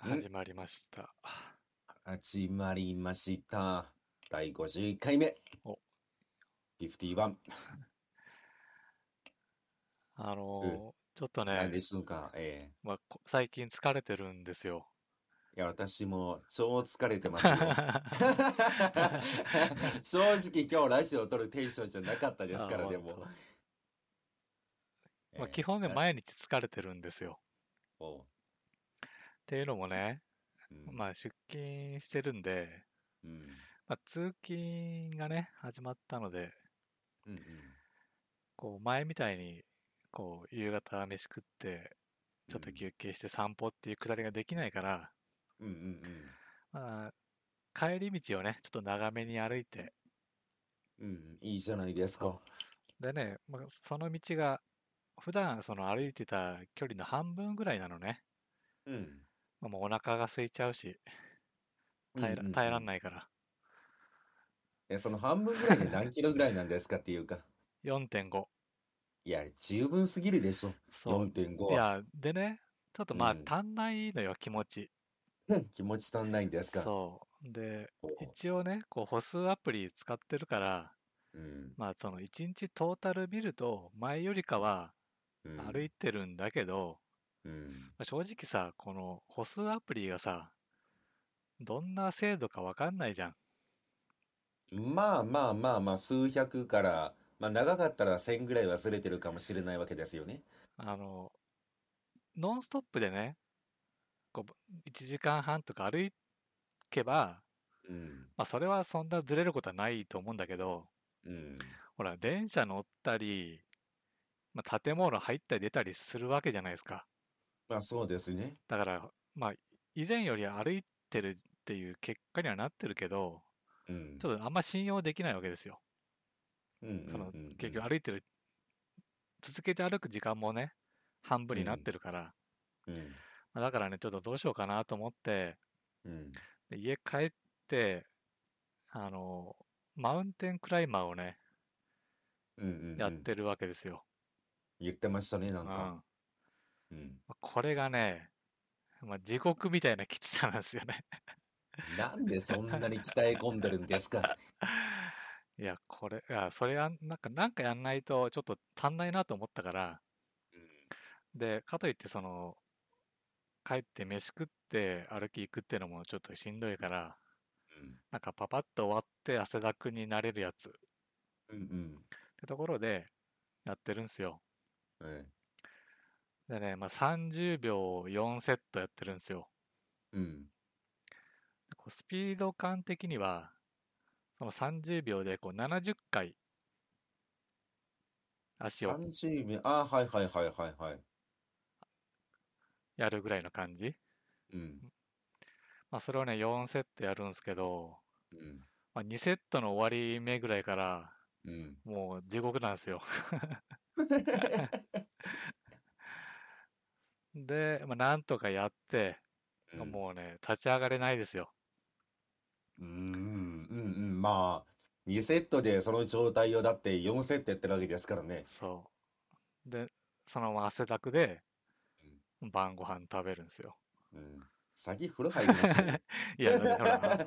始まりました。始まりました。第51回目。お51。あのーちょっとね何で、しょうか？えまあ、こ最近疲れてるんですよ。えいや、私も超疲れてますよ。正直今日ラジオを撮るテンションじゃなかったですから、あでも本。まあ、ええ基本ね、な毎日疲れてるんですよ。おうっていうのもね、うんまあ、出勤してるんで、うんまあ、通勤がね、始まったので、うんうんこう前みたいに、こう、夕方飯食って、ちょっと休憩して散歩っていうくだりができないから、うんうんまあ、帰り道をね、ちょっと長めに歩いて、うんうんいいじゃないですか。でね、まあ、その道が、普段その歩いてた距離の半分ぐらいなのね。うん。まあもうお腹が空いちゃうし、耐えら,、耐えらんい。ないから。え、その半分ぐらいで何キロぐらいなんですかっていうか。4.5。いや、十分すぎるでしょ。そう。4.5は。いや、でね、ちょっとまあうん足んないのよ、気持ち。うん気持ち足んないんですか。そう。で、ほう一応ね、こう歩数アプリ使ってるから、うんまあその1日トータル見ると、前よりかはうん歩いてるんだけど、うんまあ正直さ、この歩数アプリがさ、どんな精度かわかんないじゃん。まあまあまあまあ、数百から、まあ長かったら1000ぐらいはずれてるかもしれないわけですよね。あの、ノンストップでね、こう1時間半とか歩けば、うん。まあ、それはそんなずれることはないと思うんだけど、うん。ほら、電車乗ったり、まあ、建物入ったり出たりするわけじゃないですか。まあそうですね。だから、まあ、以前より歩いてるっていう結果にはなってるけど、うん。ちょっとあんま信用できないわけですよ。うんそのうんうん結局歩いてる、続けて歩く時間もね、半分になってるから、うん。まあだからね、ちょっとどうしようかなと思って、うん。で家帰って、あの、マウンテンクライマーをね、うんうんうんやってるわけですよ。言ってましたね、なうんん。か。まうん。あこれがね、まあ、地獄みたいなきつさなんですよね。なんでそんなに鍛え込んでるんですか？いや、これ、いや、それやん、なんか、なんかやんないとちょっと足んないなと思ったから、で、かといって、その、帰って飯食って歩き行くっていうのもちょっとしんどいから、うん。なんかパパッと終わって汗だくになれるやつっうんうん。てところでやってるんですよ。えでね、まあ、30秒4セットやってるんですよ。えうん。こうスピード感的には、その30秒でこう70回足を30秒、あ、はいはいはいはいはい。やるぐらいの感じ。うん。まあ、それをね、4セットやるんですけど、うん。まあ、2セットの終わり目ぐらいから、うん。もう地獄なんですよ。で、まあ、なんとかやって、うんもうね、立ち上がれないですよ。うんうんうんまあ2セットでその状態をだって4セットやってるわけですからね。そう。で、そのまま汗だくで、晩ご飯食べるんですよ。うん、先風呂入りましょうよ いや、ほら、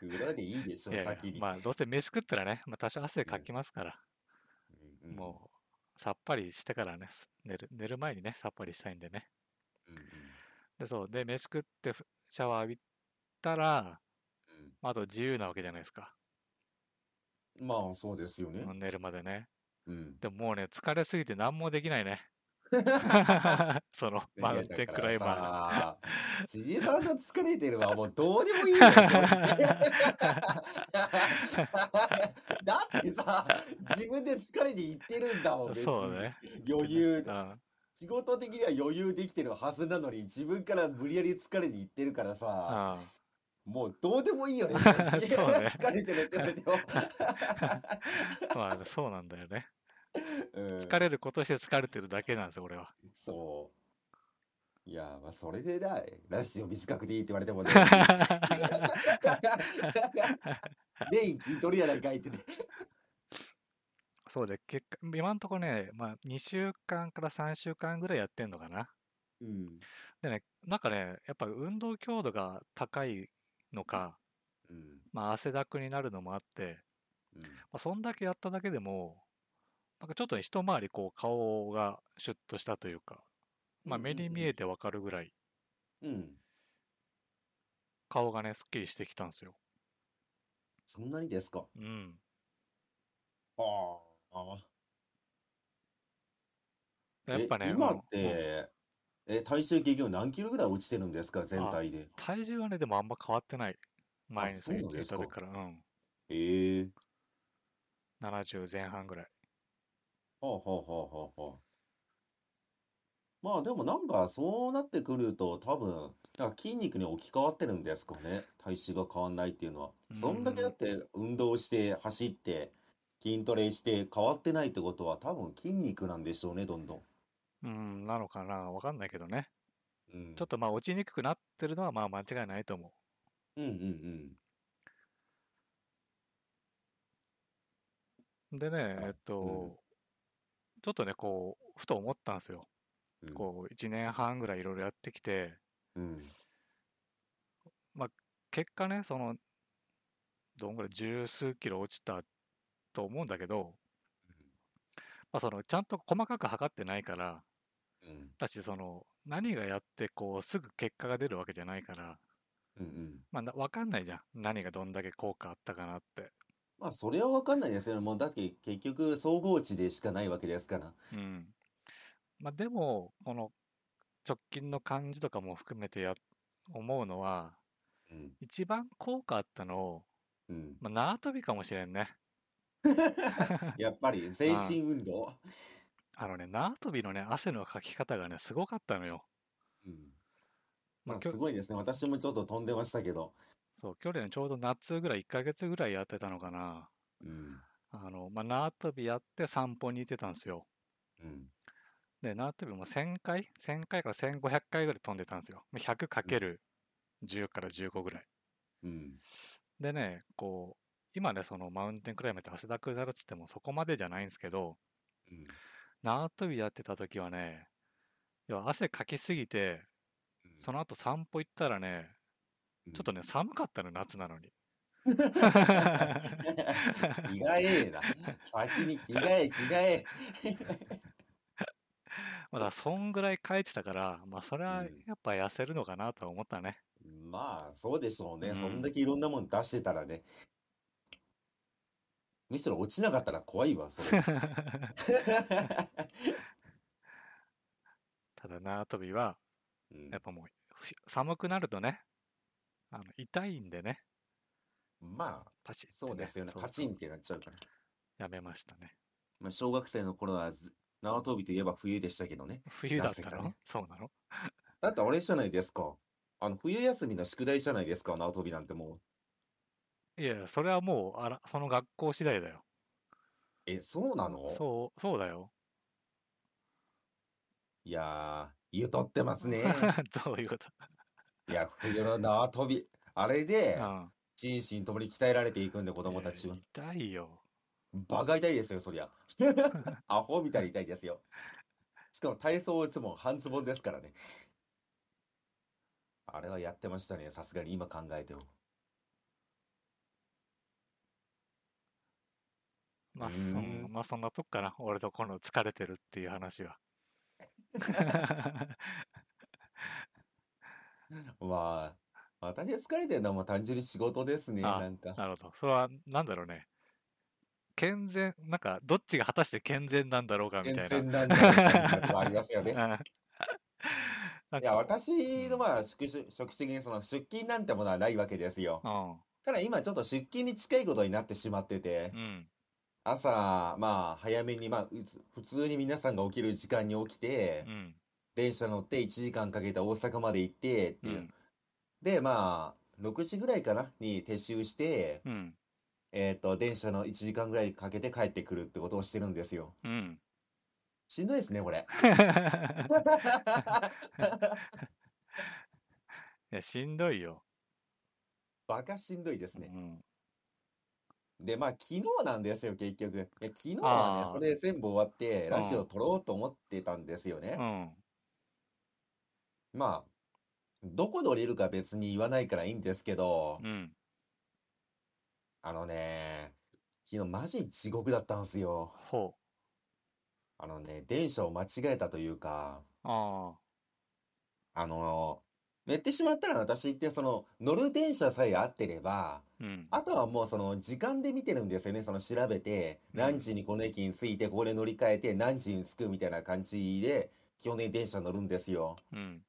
風呂でいいでしょいやいや先に。まあ、どうせ飯食ったらね、まあ、多少汗かきますから、うんうんもう、さっぱりしてからね、寝る、寝る前にね、さっぱりしたいんでね。で、そう。で、飯食ってふシャワー浴びたら、うんまああと自由なわけじゃないですか。まあそうですよね。寝るまでね。うん。でももうね、疲れすぎて何もできないね。その、マウンテンクライマーが。ー。じじさんの疲れてるはもうどうでもいいよ、だってさ、自分で疲れに行ってるんだもん、別にそうね。余裕う。ん。仕事的には余裕できてるはずなのに自分から無理やり疲れに行ってるからさ、うん。もうどうでもいいよね、そうね疲れてるって言われても。まあ、そうなんだよね。うん疲れることして疲れてるだけなんですよ、俺は。そう。いや、まあそれでだ、ラジオ短くでいいって言われてもね、メイン筋トレやないかいってね。そうで、結果、今んとこね、まあ、2週間から3週間ぐらいやってんのかな。うん。でね、なんかね、やっぱ運動強度が高いのか、うん。まあ、汗だくになるのもあって、うん。まあ、そんだけやっただけでも、なんかちょっとね一回りこう顔がシュッとしたというか、まあ、目に見えてわかるぐらいうん。顔がね、すっきりしてきたんですよ。そんなにですか。うん。ああ。やっぱね、え今っうんうんて、え、体重結局何キロぐらい落ちてるんですか、全体で。体重はね、でもあんま変わってない。前にそうなん言でった時から、うん。ええ70前半ぐらい。はあはあはあはあはあ。まあでもなんかそうなってくると多分、だから筋肉に置き換わってるんですかね。体重が変わんないっていうのは。そんだけだって運動して走って筋トレして変わってないってことは多分筋肉なんでしょうね、どんどん。うん、なのかなわかんないけどね。うん。ちょっとまあ落ちにくくなってるのはまあ間違いないと思うんうんう。でね、あえっと、ちょっとね、こう、ふと思ったんですよ。うん。こう、1年半ぐらいいろいろやってきて、うん。結果ね、その、どんぐらい十数キロ落ちたと思うんだけど、まあ、そのちゃんと細かく測ってないから、うん。だしその何がやってこうすぐ結果が出るわけじゃないから、うんうん。まあ、な分かんないじゃん。何がどんだけ効果あったかなって。まあそれはわかんないですよね。もうだって結局総合値でしかないわけですから。うん。まあ、でも、この直近の感じとかも含めてや思うのは、うん。一番効果あったの、うん。まあ、縄跳びかもしれんね。やっぱり 全身運動？あのね、縄跳びのね、汗のかき方がね、すごかったのよ。うん。まあまあきょすごいですね。私もちょっと飛んでましたけど。そう、去年ちょうど夏ぐらい、1ヶ月ぐらいやってたのかな。うん。あの、まあ、縄跳びやって散歩に行ってたんですよ。うん。で、縄跳びも1000回 ?1000 回から1500回ぐらい飛んでたんですよ。100かける10から15ぐらい。うん。でね、こう、今ね、そのマウンテンクライムって汗だくなるっつってもそこまでじゃないんですけど、うん。縄跳びやってた時はね、要は汗かきすぎて、その後散歩行ったらね、うんちょっとね、寒かったの、夏なのに。着替えな。先に着替え、着替え。まあだそんぐらい書いてたから、まあそれはうんやっぱ痩せるのかなとは思ったね。まあ、そうでしょうね。うんそんだけいろんなもの出してたらね。むしろ落ちなかったら怖いわ、それ。ただ縄跳びは、うんやっぱもうふ寒くなるとね、あの痛いんでね、まあ、パチッてそうですよね。パチンってなっちゃうから。やめましたね。まあ、小学生の頃はず縄跳びといえば冬でしたけどね。冬だったの、ねそうなの？だってあれじゃないですか。あの、冬休みの宿題じゃないですか、縄跳びなんてもう。いやそれはもうあら、その学校次第だよ。え、そうなの？そう、そうだよ。いやー、ゆとってますね。どういうこと？いや、冬の縄跳び。あれで、うん。心身ともに鍛えられていくんで、子供たちは。痛いよ。バカ痛いですよ、そりゃ。アホみたいに痛いですよ。しかも体操いつも半ズボンですからね。あれはやってましたね、さすがに今考えても。まあ、うそーんまあそんなとこかな。俺とこの疲れてるっていう話は。まあ、私疲れてるのはもう単純に仕事ですね、あなんか。なるほど。それは、なんだろうね。健全、なんか、どっちが果たして健全なんだろうかみたいな。全然なんだろうみたいなとこありますよね。いや、か私のまあ、職種、職種的にその出勤なんてものはないわけですよ。ただ今ちょっと出勤に近いことになってしまっててう、ん。朝、まあ、早めに、まあ、うつ普通に皆さんが起きる時間に起きてう、ん。電車乗って1時間かけて大阪まで行ってってう。いうんで、まあ、6時ぐらいかなに撤収して、うん。えっと、電車の1時間ぐらいかけて帰ってくるってことをしてるんですよ。うん。しんどいですね、これ。いや、しんどいよ。バカしんどいですね。うん。で、まあ、昨日なんですよ、結局。いや、昨日はね、それ全部終わって、うんラジオ撮ろうと思ってたんですよね。うん。まあ、どこで降りるか別に言わないからいいんですけど、うん。あのね、昨日マジ地獄だったんですよ。ほあのね、電車を間違えたというか、う。ああの、寝てしまったら私ってその乗る電車さえ合ってれば、あ。うん。あとはもうその時間で見てるんですよね。その調べて、うん何時にこの駅に着いて、ここで乗り換えて、何時に着くみたいな感じで、基本的に電車乗るんですよ。うん。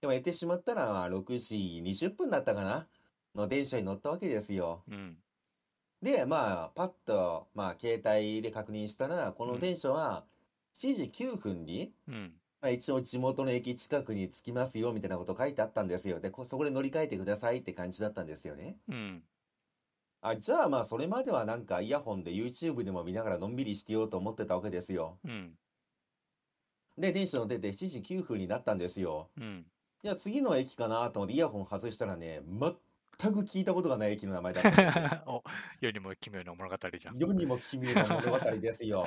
でも寝てしまったら、6時20分だったかな？の電車に乗ったわけですよ。うん。で、まあ、パッと、まあ、携帯で確認したら、この電車は7時9分に、うん。まあ、一応地元の駅近くに着きますよ、みたいなこと書いてあったんですよ。で、こそこで乗り換えてくださいって感じだったんですよね。うん。あ、じゃあまあ、それまではなんかイヤホンで YouTube でも見ながらのんびりしてようと思ってたわけですよ。うん。で、電車乗ってて7時9分になったんですよ。うん。いや、次の駅かなと思ってイヤホン外したらね、全く聞いたことがない駅の名前だったんですよ。お、世にも奇妙な物語じゃん。世にも奇妙な物語ですよ。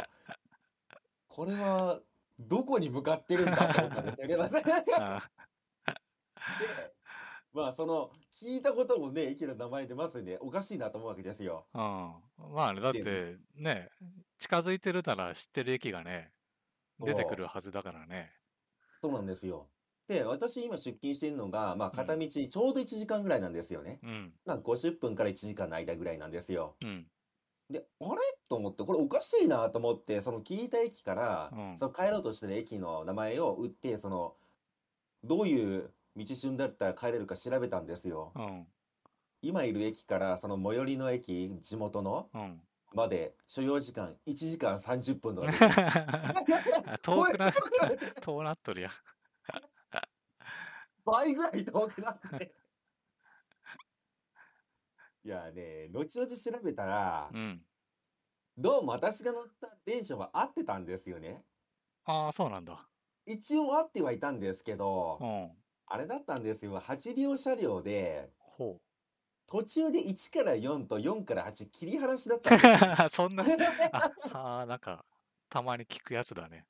これは、どこに向かってるんだと思ったんですよね。で、あまあ、その、聞いたこともね、駅の名前でまずね、おかしいなと思うわけですよ。うん。まあね、だっでてね、近づいてるなら知ってる駅がね、出てくるはずだからね。そうなんですよ。で、私今出勤しているのが、まあ、うん片道ちょうど1時間ぐらいなんですよね。うん。まあ、50分から1時間の間ぐらいなんですよ。うん。で、あれ？と思って、これおかしいなと思って、その聞いた駅から、うんその帰ろうとしてる駅の名前を打って、その、どういう道順だったら帰れるか調べたんですよ。うん。今いる駅から、その最寄りの駅、地元の、うん。まで、所要時間1時間30分の間 遠くな、遠なっとるやん。倍ぐらい遠くなって。いやね、後々調べたらう、ん。どうも私が乗った電車は合ってたんですよね。ああ、そうなんだ。一応合ってはいたんですけどう、ん。あれだったんですよ。8両車両で、ほ途中で1から4と4から8切り離しだったんですよ。う。そんな、あ、はあ、なんか、たまに聞くやつだね。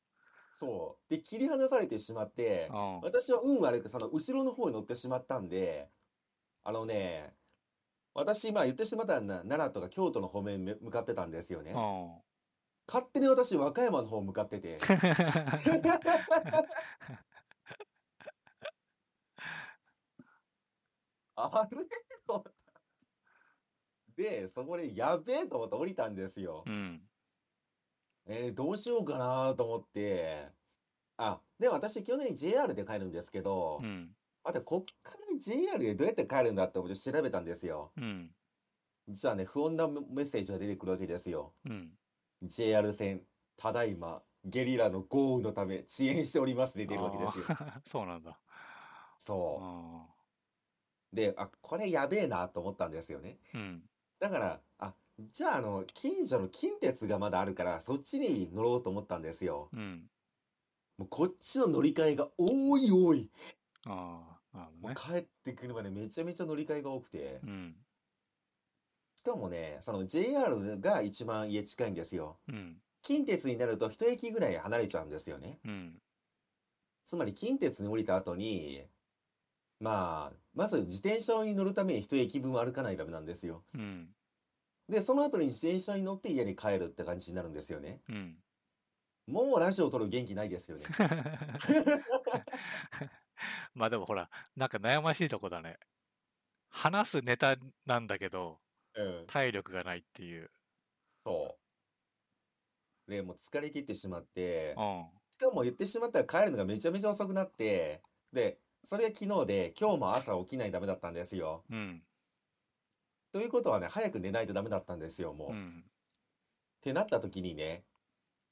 そう。で、切り離されてしまってう、ん。私は運悪くその後ろの方に乗ってしまったんで、あのね、私、まあ言ってしまったらな奈良とか京都の方面め向かってたんですよね。うん。勝手に私、和歌山の方向かってて。あれ？と思ったで、そこでやべえと思って降りたんですよう。ん。えーどうしようかなと思って。あ、で、私、基本的に JR で帰るんですけどう、ん。あと、こっから JR でどうやって帰るんだって調べたんですよ。うん。実はね、不穏なメッセージが出てくるわけですよ。うん。JR 線、ただいま、ゲリラの豪雨のため遅延しておりますで出るわけですよ。そうなんだ。うそん。う。で、あ、これやべえなと思ったんですよね。うん。だから、あ、じゃあ、あの、近所の近鉄がまだあるから、そっちに乗ろうと思ったんですよ。うん。もうこっちの乗り換えが多い多い。ああ、なるほどね。もう帰ってくるまでめちゃめちゃ乗り換えが多くてう。ん。しかもね、その JR が一番家近いんですよ。うん。近鉄になると一駅ぐらい離れちゃうんですよね。うん。つまり近鉄に降りた後に、まあ、まず自転車に乗るために一駅分歩かないとダメなんですよ。うん。で、その後に自転車に乗って家に帰るって感じになるんですよね。うん。もうラジオを撮る元気ないですよね。まあでもほら、なんか悩ましいとこだね。話すネタなんだけど、うん。体力がないっていう。そう。で、もう疲れ切ってしまってう、ん。しかも言ってしまったら帰るのがめちゃめちゃ遅くなって、で、それが昨日で、今日も朝起きないとダメだったんですよ。うん。ということはね、早く寝ないとダメだったんですよ、もう。っうん。てなった時にね、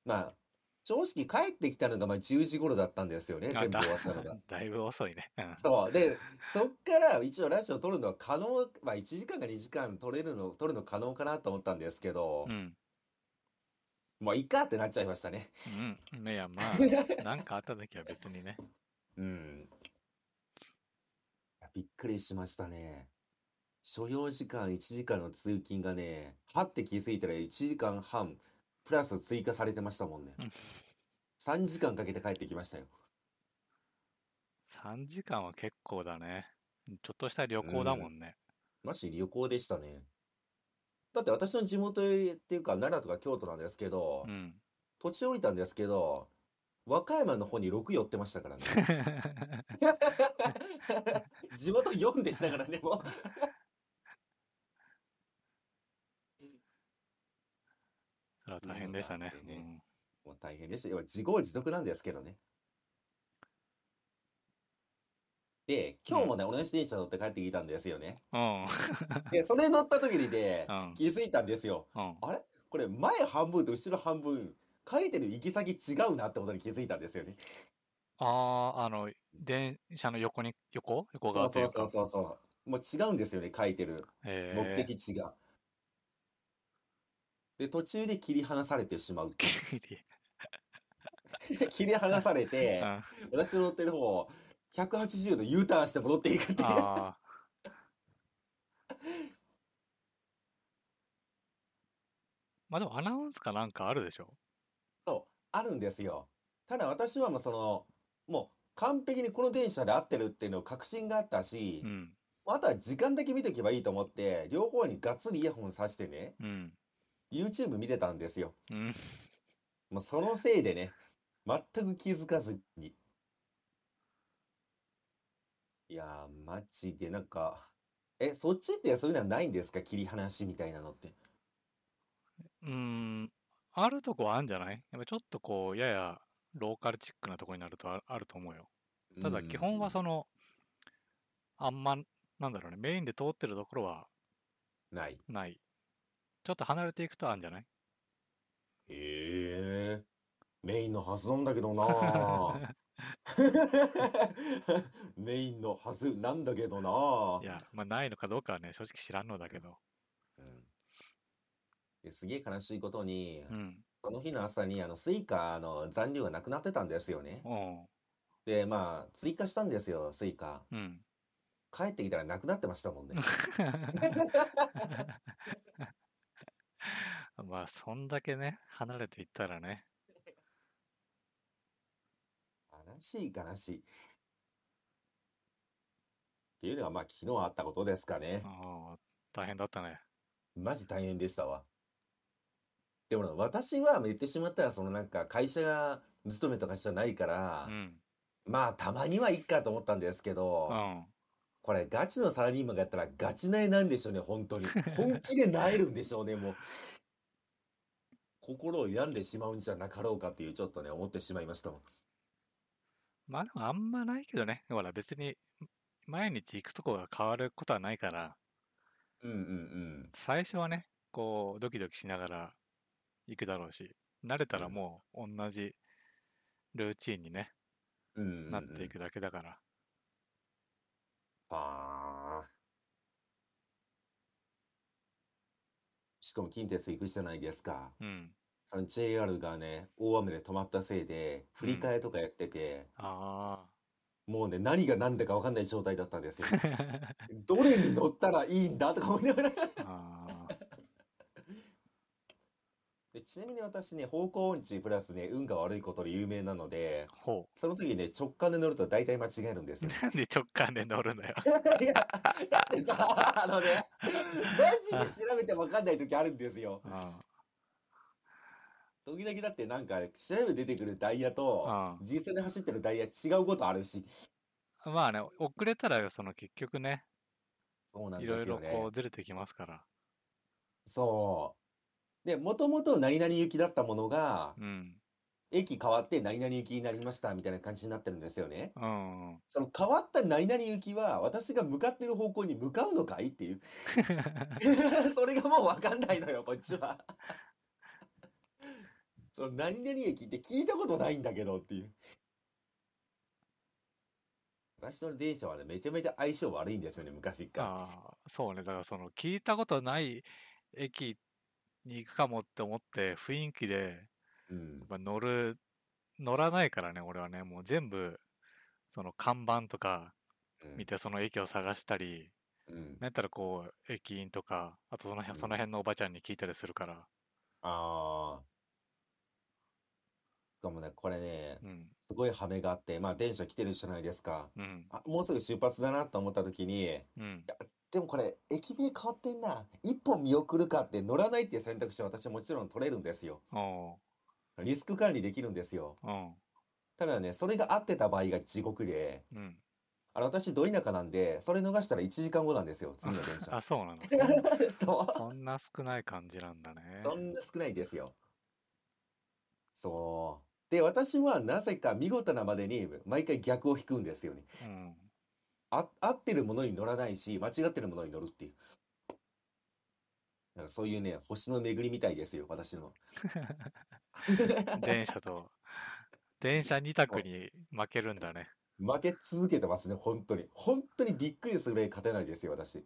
まあ、正直帰ってきたのがまあ10時頃だったんですよね、あ全部だ終わったのが。だいぶ遅いね。うんそう。で、そっから一応ラジオ撮るのは可能、まあ1時間か2時間撮れるの、撮るの可能かなと思ったんですけどう、ん。もういいかってなっちゃいましたね。うん。いや、まあ、なんかあった時は別にね。うん。びっくりしましたね。所要時間1時間の通勤がね、はって気づいたら1時間半、プラス追加されてましたもんね。うん3時間かけて帰ってきましたよ。3時間は結構だね。ちょっとした旅行だもんね。マジ旅行でしたね。だって私の地元っていうか奈良とか京都なんですけど、うん。土地降りたんですけど、和歌山の方に6寄ってましたからね。地元4でしたからね、もう。それは大変でしたね。うのがあってねもう大変でした。要は自業自得なんですけどね。で、今日もね、同じ電車乗って帰ってきたんですよね。うん。で、それ乗った時にね、うん。気づいたんですよ。うん。あれ？これ前半分と後ろ半分、書いてる行き先違うなってことに気づいたんですよね。ああ、あの、電車の横に、横？横側。そうそうそうそう。もう違うんですよね、書いてるへ目え。的地が。で、途中で切り離されてしまう。切り離されうて、ん。私の乗ってる方、180度 U ターンして戻っていくっていう。まあでもアナウンスかなんかあるでしょ？そう、あるんですよ。ただ私はもうその、もう完璧にこの電車で合ってるっていうのを確信があったしう、ん。あとは時間だけ見とけばいいと思って、両方にがっつりイヤホンさしてね、うん。YouTube 見てたんですよ。うん。もうそのせいでね、全く気づかずに。いやー、マジでなんか、え、そっちってそういうのはないんですか？切り離しみたいなのって。うーん。あるとこはあるんじゃない？やっぱちょっとこう、ややローカルチックなとこになるとああると思うよ。ただ基本はその、の、あんま、なんだろうね、メインで通ってるところはない。ない。ちょっと離れていくとあるんじゃない？へえ、メインのはずなんだけどなー。メインのはずなんだけどなーい。や、まあないのかどうかはね、正直知らんのだけど。うんですげえ悲しいことに、うん。その日の朝にあのスイカの残量がなくなってたんですよね。おう。で、まあ、追加したんですよ、スイカ。うん。帰ってきたらなくなってましたもんね。まあ、そんだけね、離れていったらね。悲しい悲しい。っていうのがまあ昨日あったことですかね。ああ、大変だったね。マジ大変でしたわ。でも私は言ってしまったらそのなんか会社が勤めとかじゃないからう、ん。まあたまにはいっかと思ったんですけど、うん。これガチのサラリーマンがやったらガチなえなんでしょうね、本当に。本気でなえるんでしょうね、もう。心を病んでしまうんじゃなかろうかっていうちょっとね、思ってしまいましたもん。まあでもあんまないけどね。ほら別に毎日行くとこが変わることはないから、うんうん最初はね、こうドキドキしながら行くだろうし、慣れたらもう同じルーチンにね、うん。うんうんうんなっていくだけだから。はあ。しかも近鉄行くじゃないですか。うん。その JR がね、大雨で止まったせいで、振り替えとかやってて、あもうね、何が何だか分かんない状態だったんですよ。あ。どれに乗ったらいいんだとか思いながらあで。ちなみに私ね、方向音痴プラスね、運が悪いことで有名なので、あ。ほその時ね、直感で乗ると大体間違えるんですうよ。。なんで直感で乗るのよ。いや、だってさ、あのね、マジで調べて分かんない時あるんですよ。あ 時々だってなんか調べて出てくるダイヤとあ実際で走ってるダイヤ違うことあるしまあね、遅れたらその結局ね、そうなんいろいろですよねこうずれてきますから。そうでもともと何々行きだったものがうん。駅変わって何々行きになりましたみたいな感じになってるんですよねうん。その変わった何々行きは私が向かってる方向に向かうのかいっていう それがもう分かんないのよこっちはその何々駅って聞いたことないんだけどっていう私の電車はねめちゃめちゃ相性悪いんですよね昔からああ、そうね。だからその聞いたことない駅に行くかもって思って雰囲気でうんやっぱ乗る、乗らないからね、俺はね。もう全部、その看板とかうん見てその駅を探したり、うんなんやったらこう、駅員とか、あとその辺、うんその辺のおばちゃんに聞いたりするから。ああかもね、これね、うん。すごい羽目があって、まあ電車来てるじゃないですか。うん。あ、もうすぐ出発だなと思った時に、うん。でもこれ、駅名変わってんな。一本見送るかって乗らないっていう選択肢は私もちろん取れるんですよ。おリスク管理できるんですよ。ただね、それが合ってた場合が地獄で、うん。あの、私、ど田舎なんで、それ逃したら1時間後なんですよ、次の電車。あ、そうなの。そそんな少ない感じなんだねう。。そんな少ないですよ。そう。で、私はなぜか見事なまでに毎回逆を引くんですよね。うん。あ、合ってるものに乗らないし、間違ってるものに乗るっていう。なんかそういうね、星の巡りみたいですよ、私の。電車と、電車二択に負けるんだね。負け続けてますね、本当に。本当にびっくりするぐらい勝てないですよ、私。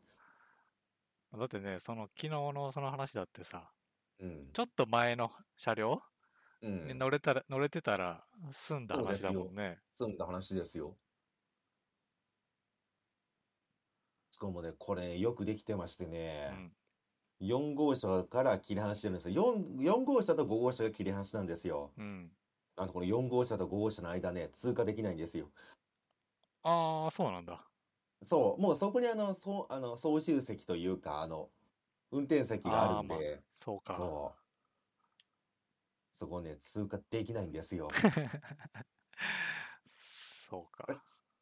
だってね、その昨日のその話だってさ、うん。ちょっと前の車両うん。に乗れたら、乗れてたら済んだ話だもんね。済んだ話ですよ。しかもね、これよくできてましてうね、ん。4号車から切り離してるんですよ。4、4号車と5号車が切り離しなんですよ。うん。あの、この4号車と5号車の間ね、通過できないんですよ。ああ、そうなんだ。そう、もうそこにあの、そう、あの、操縦席というか、あの、運転席があるんまあで、そうか。そう。そこね、通過できないんですよ。そうか。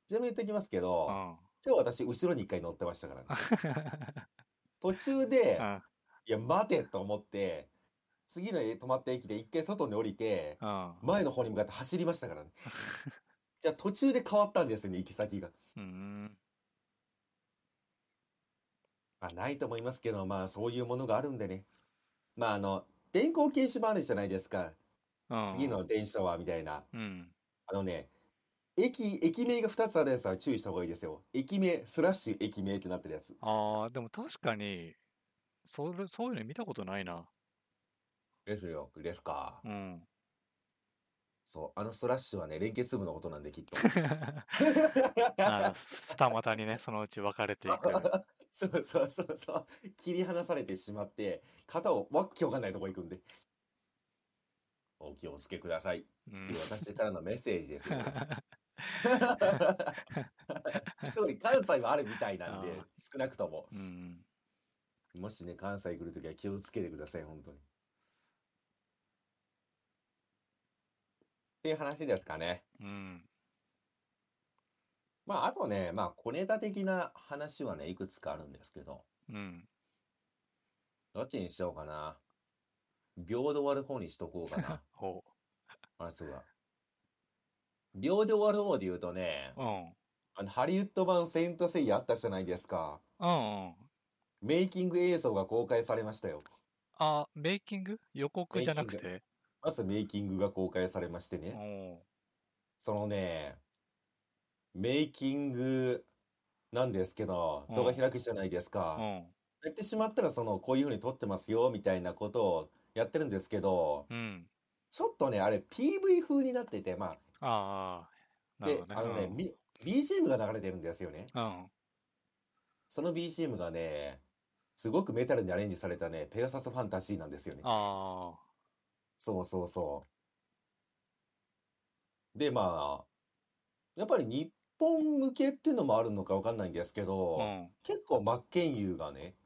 ちなみに言っておきますけど、うん。今日私、後ろに一回乗ってましたからね。途中で、いや、待てと思って、次の止まった駅で一回外に降りて、うん。前の方に向かって走りましたからね。じゃあ途中で変わったんですよね、行き先が。うん。まあ、ないと思いますけど、まあ、そういうものがあるんでね。まあ、あの、電光掲示板あるじゃないですか。うん。次の電車は、みたいな。うん。あのね、駅、駅名が2つあるやつは注意した方がいいですよ。駅名、スラッシュ駅名ってなってるやつ。ああ、でも確かに、それ、そういうの見たことないな。ですよ、ですか。うん。そう、あのスラッシュはね、連結部のことなんで、きっと。あ二股にね、そのうち分かれていく。そうそうそうそう。切り離されてしまって、肩をわっきわかんないとこ行くんで。お気をつけください。ってうんいう私からのメッセージですよ。特に関西はあるみたいなんであー、少なくとも。うん。もしね、関西来るときは気をつけてください、本当に。っていう話ですかね。うん。まあ、あとね、まあ、小ネタ的な話はね、いくつかあるんですけど、うん。どっちにしようかな。秒で終わる方にしとこうかな。ほ話が。秒で終わる方で言うとね、う。うん。あの、ハリウッド版セイントセイヤあったじゃないですか。うんうん。メイキング映像が公開されましたよ。あ、メイキング？予告じゃなくて？まずメイキングが公開されましておね。おそのね、メイキングなんですけど、うん動画開くじゃないですか。うん。やってしまったら、その、こういう風に撮ってますよ、みたいなことをやってるんですけど、うん。ちょっとね、あれ PV 風になってて、まああ、あ、でなるほ、どね。あのね、み BGM が流れてるんですよね。うん。その BGM がね、すごくメタルにアレンジされたね、ペガサスファンタジーなんですよね。あそうそうそう。で、まあ、やっぱり日本向けっていうのもあるのかわかんないんですけあ、うど、ん。結構真剣佑がね、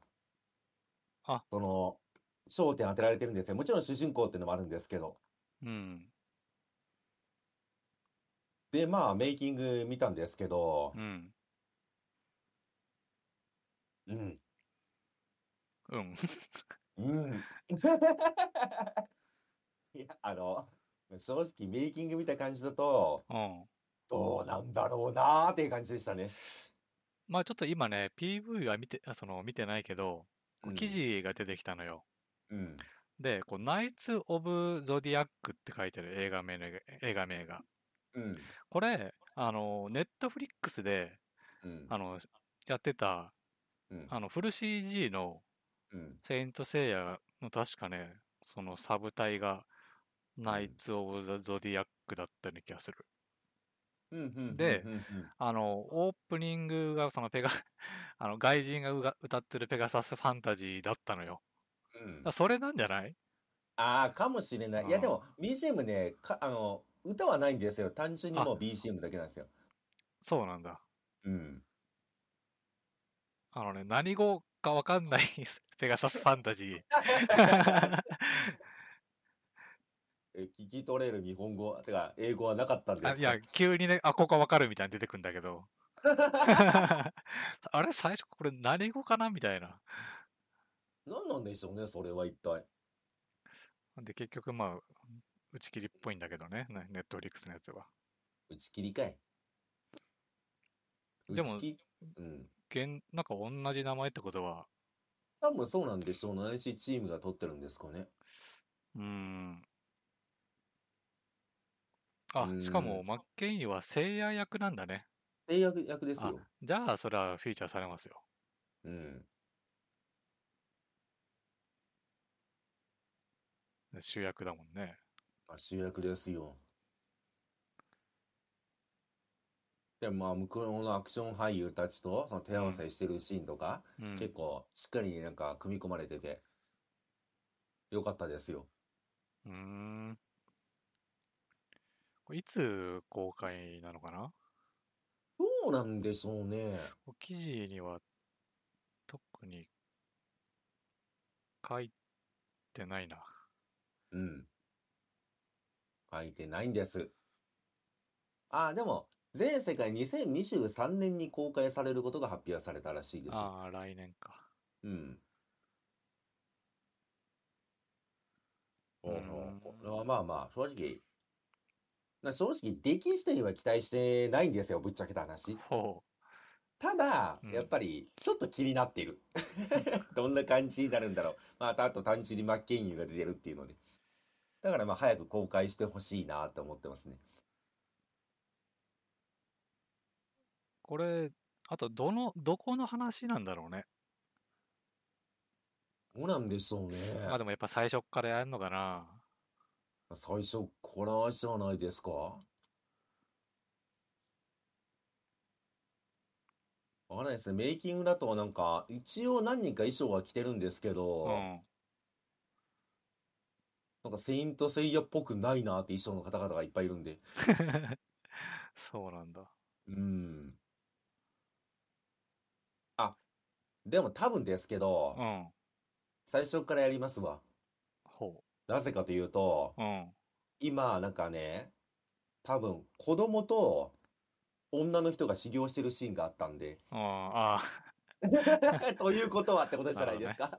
あその、焦点当てられてるんですよ。もちろん主人公っていうのもあるんですけど。うん。で、まあ、メイキング見たんですけどう、ん。うん、うん。うん。いや、あの、正直メイキング見た感じだと、うん。どうなんだろうなーっていう感じでしたね。まあちょっと今ね、PV は見て、あその見てないけど、こううん記事が出てきたのよ。うん。で、こう、ナイツ・オブ・ゾディアックって書いてる映画名の映画名が。うん。これ、あの、ネットフリックスで、うん。あの、やってた、うん。あの、フル CG のうん。セイント・セイヤの確かね、そのサブ隊が、ナイツ・オブ・ザ・ゾディアックだったような気がする。であの、オープニングが、そのペガ、あの、外人が歌ってるペガサスファンタジーだったのよ。うんそれなんじゃない？ああ、かもしれない。いや、うんでも、BGM ね、か、あの、歌はないんですよ。単純にあもう BGM だけなんですよ。そうなんだ。うん。あのね、何語かわかんないペガサスファンタジー。え聞き取れる日本語、てか、英語はなかったんですかあいや、急にね、あ、ここわかるみたいに出てくるんだけど。あれ最初これ何語かなみたいな。何なんでしょうね、それは一体。で、結局まあ、打ち切りっぽいんだけどね、ねネットフリックスのやつは。打ち切りかい。でもうん。現なんか同じ名前ってことは、多分そうなんでしょう。同じチームが取ってるんですかね。うーん。あしかも、マッケンユーは聖夜役なんだね。制約役ですあよ。、じゃあ、それはフィーチャーされますよ。うん。主役だもんね。あ主役ですよ。でもまあ、向こうのアクション俳優たちとその手合わせしてるシーンとか、うん。結構しっかりなんか組み込まれてて、よかったですよ。うーん。これいつ公開なのかな？どうなんでしょうね。記事には特に書いてないな。うん。書いてないんです。あ、でも、全世界2023年に公開されることが発表されたらしいですよ。ああ、来年か。うん。うーんこれはまあまあ、正直、な正直、出来自体は期待してないんですよ、ぶっちゃけた話。ほただうん、やっぱり、ちょっと気になっている。どんな感じになるんだろう。また、あと単純に真剣佑が出てるっていうので。だからまあ、早く公開してほしいなって思ってますね。う。これ、あと、どの、どこの話なんだろうね。どうなんでしょうね。まあでもやっぱ最初っからやるのかな。最初からじゃないですか？わかんないですね。メイキングだとなんか、一応何人か衣装は着てるんですけど、うん。なんかセイントセイヤっぽくないなって衣装の方々がいっぱいいるんで。そうなんだ。うん。あ、でも多分ですけど、うん。最初からやりますわ。ほなぜかというと、う。うん。今なんかね、多分子供と女の人が修行してるシーンがあったんで、ああ、ということはってことじゃないですか。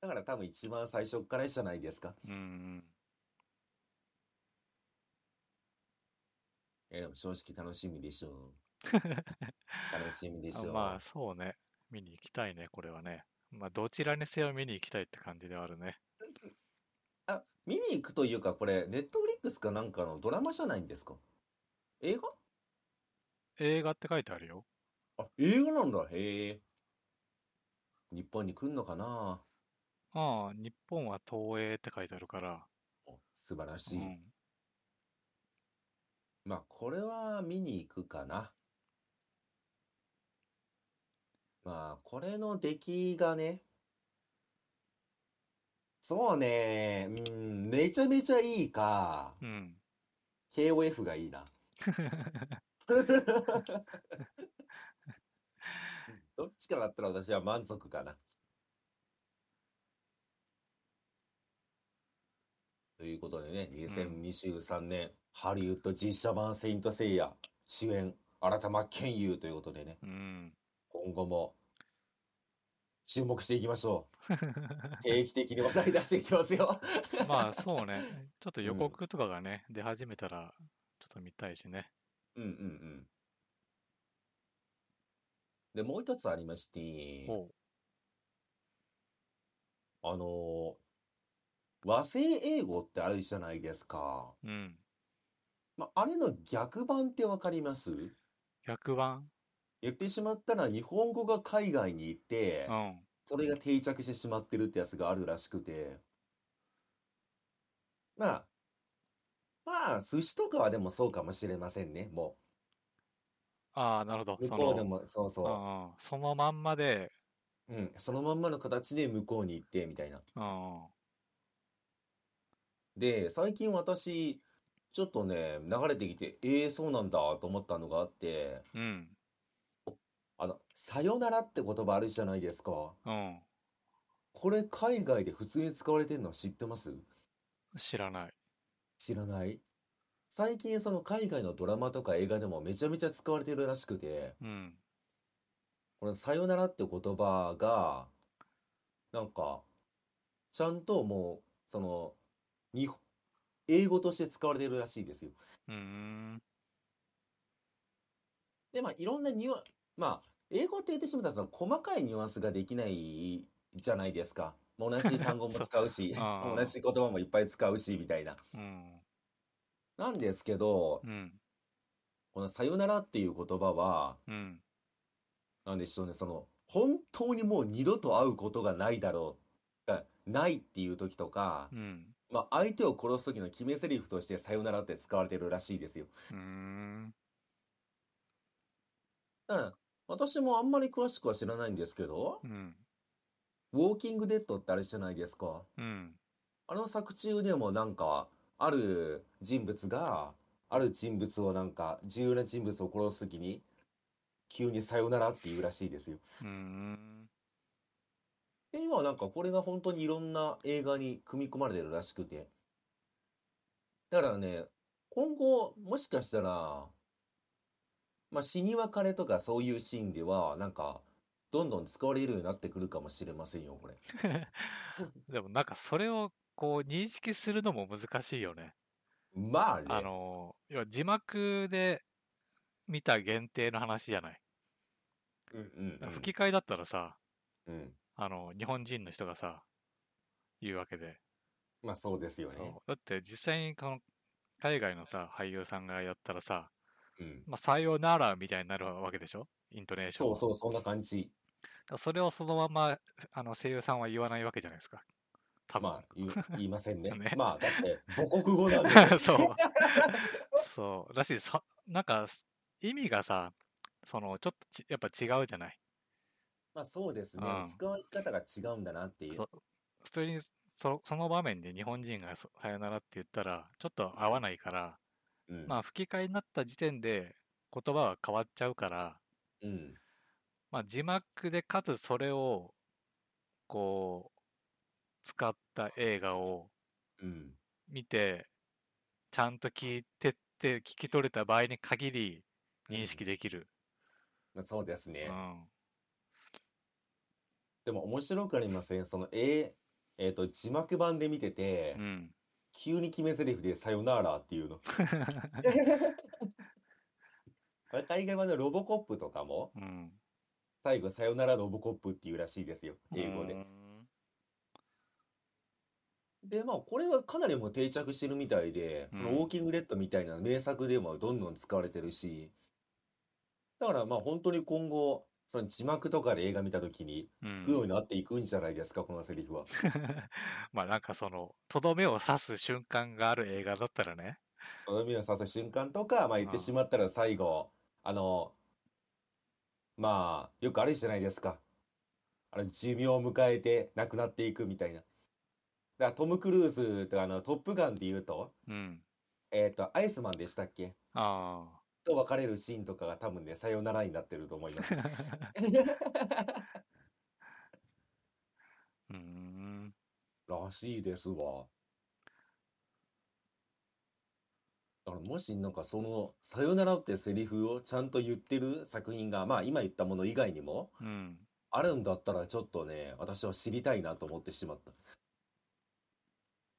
だから多分一番最初からじゃないですか。うんうん。えーでも正直楽しみでしょう。楽しみでしょう。あまあ、そうね。見に行きたいね、これはね。まあ、どちらにせよ見に行きたいって感じではあるね。あ、見に行くというか、これ、ネットフリックスかなんかのドラマじゃないんですか？映画？映画って書いてあるよ。あ、映画なんだ。へえ。日本に来んのかな？ああ、日本は東映って書いてあるから。お素晴らしい。うん。まあ、これは見に行くかな。まあ、これの出来がね、そうね、うん、めちゃめちゃいいか、うん。KOF がいいな。どっちかだったら私は満足かな。ということでね、2023年、ハリウッド実写版セイントセイヤ主演、新田真剣佑ということでね、うん。今後も注目していきましょう。定期的に話題出していきますよ。まあ、そうね。ちょっと予うん告とかがね、出始めたら、ちょっと見たいしね。うんうんうん。で、もう一つありまして、ほあのー和製英語ってあるじゃないですか。う。うん。まあ、あれの逆版ってわかります？100番言ってしまったら日本語が海外に行ってう、ん。それが定着してしまってるってやつがあるらしくて。まあ、まあ、寿司とかはでもそうかもしれませんね、もああ、なるほど。う。向こうでも、そうそうんうんそのまんまで、うん、そのまんまの形で向こうに行ってみたいな。うん。で、最近私、ちょっとね、流れてきて、えー、そうなんだと思ったのがあって、うん。あの、さよならって言葉あるじゃないですか。うん。これ海外で普通に使われてるの知ってます？知らない。知らない？最近その海外のドラマとか映画でもめちゃめちゃ使われてるらしくて、うん。このさよならって言葉が、なんか、ちゃんともう、その、日本、英語として使われてるらしいですよ。うーん。で、まあ、いろんなニュアン、まあ、英語って言ってしまったら、細かいニュアンスができないじゃないですか。まあ同じ単語も使うし、同じ言葉もいっぱい使うし、みたいな。うん。なんですけど、うん。このさよならっていう言葉は、うん。なんでしょうね、その、本当にもう二度と会うことがないだろう、がないっていう時とか、うん。まあ、相手を殺す時の決め台詞としてさよならって使われてるらしいですよ。うーん。うん。私もあんまり詳しくは知らないんですけどう、ん。ウォーキングデッドってあれじゃないですか。うん。あの作中でもなんか、ある人物が、ある人物をなんか、重要な人物を殺す時に、急にさよならって言うらしいですよ。うーん。で今はなんかこれが本当にいろんな映画に組み込まれてるらしくて。だからね、今後、もしかしたら、まあ、死に別れとかそういうシーンでは、なんか、どんどん使われるようになってくるかもしれませんよ、これ。でもなんかそれをこう認識するのも難しいよね。まあね。あの、要は字幕で見た限定の話じゃない。うんうんうん。吹き替えだったらさ、うん。あの、日本人の人がさ、言うわけで。まあそうですよね。だって実際にこの海外のさ、俳優さんがやったらさ、うん。まあ、さよならみたいになるわけでしょ？イントネーションは。そうそう、そんな感じ。それをそのままあの声優さんは言わないわけじゃないですか。多分。まあ、言う言いませんね。ねまあ、だって、母国語なんで。そう。そう。だし、そなんか、意味がさ、その、ちょっとちやっぱ違うじゃない？まあそうですねうん。使い方が違うんだなっていう。そう普通にそその場面で日本人がそさよならって言ったら、ちょっと合わないから、うん。まあ、吹き替えになった時点で言葉は変わっちゃうから、うん。まあ、字幕でかつそれを、こう、使った映画をうん。見て、ちゃんと聞いてって聞き取れた場合に限り認識できる。まあそうですね。うん。でも面白くありません？その、えー、えっと、字幕版で見ててう、ん。急に決め台詞でさよならっていうの。海外版のロボコップとかも、うん。最後さよならロボコップっていうらしいですよ。英語で。うんで、まあ、これがかなりもう定着してるみたいで、うんこのウォーキングデッドみたいな名作でもどんどん使われてるし、だからまあ本当に今後、その字幕とかで映画見たときに、う聞くようんになっていくんじゃないですか、このセリフは。まあなんかその、とどめを刺す瞬間がある映画だったらね。とどめを刺す瞬間とか、まあ言ってしまったら最後、あの、まあ、よくあるじゃないですか。あの、寿命を迎えて亡くなっていくみたいな。だからトム・クルーズとかあの、トップガンで言うと、うん。えっと、アイスマンでしたっけ？あと別れるシーンとかが多分ね、さよならになってると思います。あ。うーん。らしいですわ。だからもしなんかその「さよなら」ってセリフをちゃんと言ってる作品がまあ今言ったもの以外にもうん。あるんだったらちょっとね私は知りたいなと思ってしまった。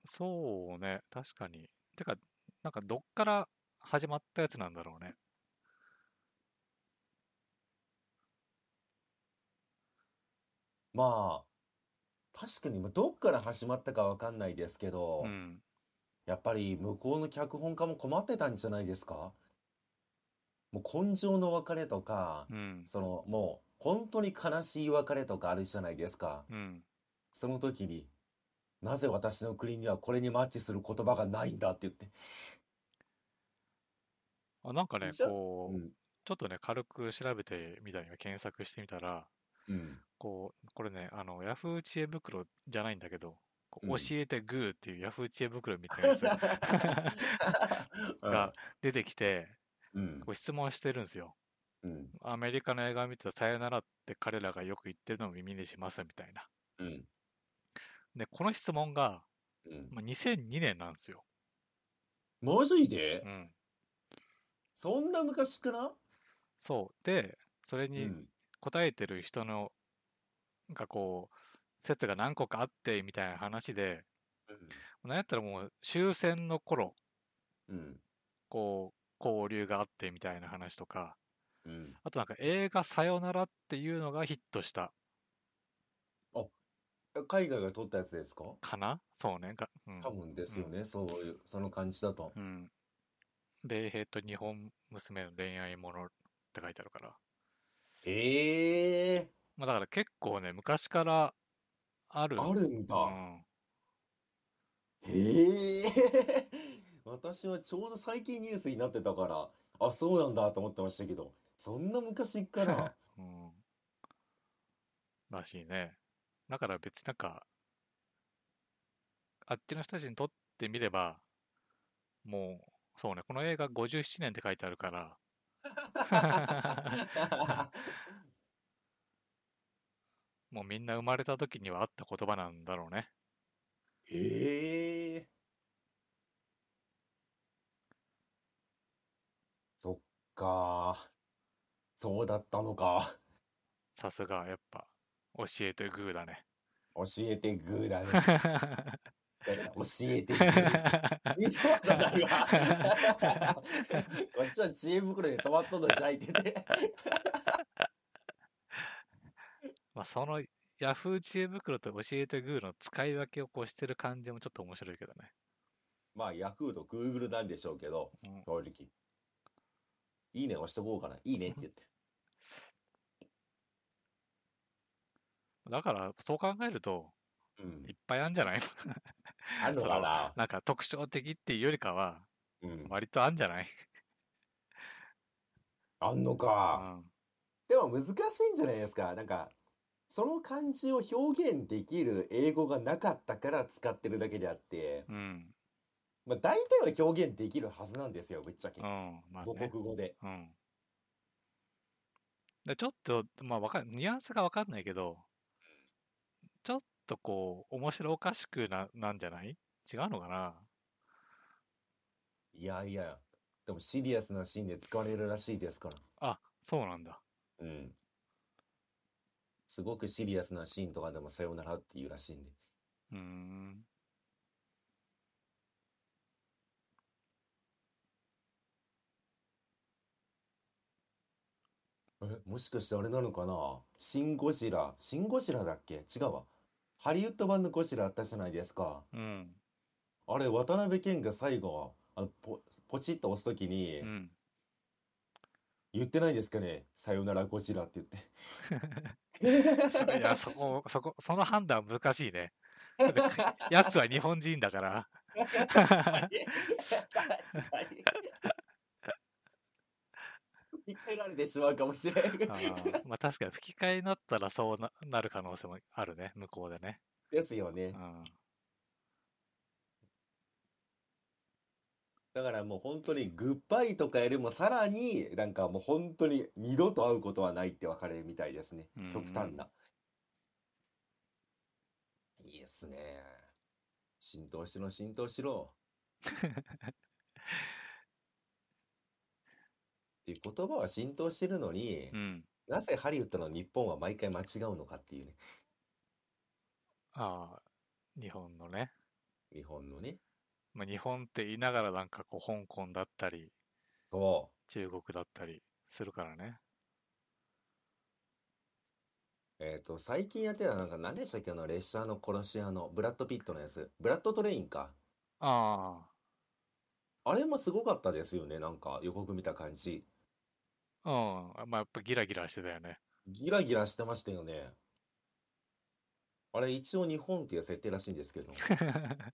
そうね。確かに。てか、なんかどっから始まったやつなんだろうね。まあ確かにまあどっから始まったかわかんないですけどうん。やっぱり向こうの脚本家も困ってたんじゃないですか？もう根性の別れとかうん。そのもう本当に悲しい別れとかあるじゃないですか。うん。その時に、なぜ私の国にはこれにマッチする言葉がないんだって言って。あなんかね、じゃこう、うん。ちょっとね、軽く調べてみたり検索してみたら、うん。こう、これね、あの、ヤフー知恵袋じゃないんだけど、教えてグーっていうヤフー知恵袋みたいなやつ が出てきて、うん。こう質問してるんですよ。うん。アメリカの映画を見てさよならって彼らがよく言ってるのを耳にしますみたいな。うん。で、この質問が、うん。まあ、2002年なんですよ。マジで？うん。そんな昔から？そう。で、それにうん。答えてる人の、がこう、説が何個かあってみたいな話で、なんやったらもう終戦の頃、うん。こう、交流があってみたいな話とか、うん。あとなんか映画さよならっていうのがヒットした海外が撮ったやつですか？かな？そうね。がうん多分ですよね。そういう、その感じだと。うん。米兵と日本娘の恋愛ものって書いてあるから。ええまあだから結構ね、昔からある。あるんだ。うん。へえ。私はちょうど最近ニュースになってたから、あ、そうなんだと思ってましたけど、そんな昔から？うん。らしいね。だから別になんか、あっちの人たちにとってみれば、もう、そうね、この映画57年って書いてあるから、もうみんな生まれた時にはあった言葉なんだろうね。へえ。そっか。そうだったのか。さすが、やっぱ、教えてグーだね。教えてグーだね。教えてグー。見たことないわ。こっちは知恵袋で止まっとんのじゃいてて。まあ、その、ヤフー知恵袋と教えてグーの使い分けをこうしてる感じもちょっと面白いけどね。まあ、ヤフーとグーグルなんでしょうけど、うん正直。いいね押しとこうかな。いいねって言って。だから、そう考えると、うんい。っぱいあるんじゃない？あんのかななんか特徴的っていうよりかは、うん。割とあんじゃない？あんのうか。ん。でも難しいんじゃないですか。なんか、その漢字を表現できる英語がなかったから使ってるだけであって、うん。まあ大体は表現できるはずなんですよ、ぶっちゃけう。ん。まあ母ね。国語で。うん。でちょっと、まあわかん、ニュアンスがわかんないけど、ちょっとこう、面白おかしくな、なんじゃない？違うのかな？いやいや、でもシリアスなシーンで使われるらしいですから。あ、そうなんだ。うん。すごくシリアスなシーンとかでもさよならっていうらしいんで。うーん。え、もしかしてあれなのかな？シン・ゴジラ。シン・ゴジラだっけ？違うわ。ハリウッド版のゴジラあったじゃないですか。うん。あれ、渡辺謙が最後、あのポ、ポチッと押すときにう、ん。言ってないですかね？さよならゴジラって言って。いや、そこ、そこ、その判断は難しいね。やつは日本人だから。確かに。確かに。吹き替えられてしまうかもしれん。あーまあ確かに吹き替えになったらそうななる可能性もあるね、向こうでね。ですよねう。ん。だからもう本当にグッバイとかよりもさらになんかもう本当に二度と会うことはないって別れるみたいですねうん。極端な。いいですね。浸透しろ浸透しろ。っていう言葉は浸透してるのにう、ん。なぜハリウッドの日本は毎回間違うのかっていうね。ああ、日本のね。日本のね。まあ、日本って言いながらなんかこう香港だったりそ中国だったりするからね。う。えっと、最近やってたなんか何でしたっけ？あの列車の殺し屋のブラッド・ピットのやつ。ブラッド・トレインか。ああれもすごかったですよね。なんか予告見た感じ。あ、うん。まあやっぱギラギラしてたよね。ギラギラしてましたよね。あれ一応日本っていう設定らしいんですけど。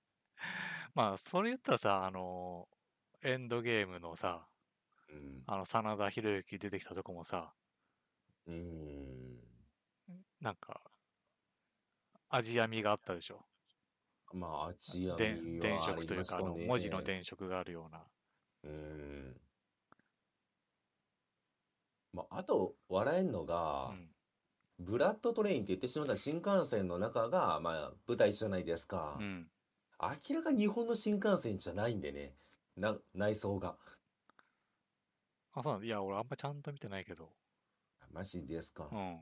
まあそれ言ったらさ、あの、エンドゲームのさ、うん。あの真田広之出てきたとこもさ、うーん。なんか、味網があったでしょ。まあ、あちやでみ電はあり飾というか、あの。文字の電飾があるような。うん。まあ、あと、笑えんのうが、ん。ブラッドトレインって言ってしまった新幹線の中が、まあ、舞台じゃないですかう。ん。明らかに日本の新幹線じゃないんでね。な、内装が。あ、そうなんだ。いや、俺あんまちゃんと見てないけど。マジですか。うん。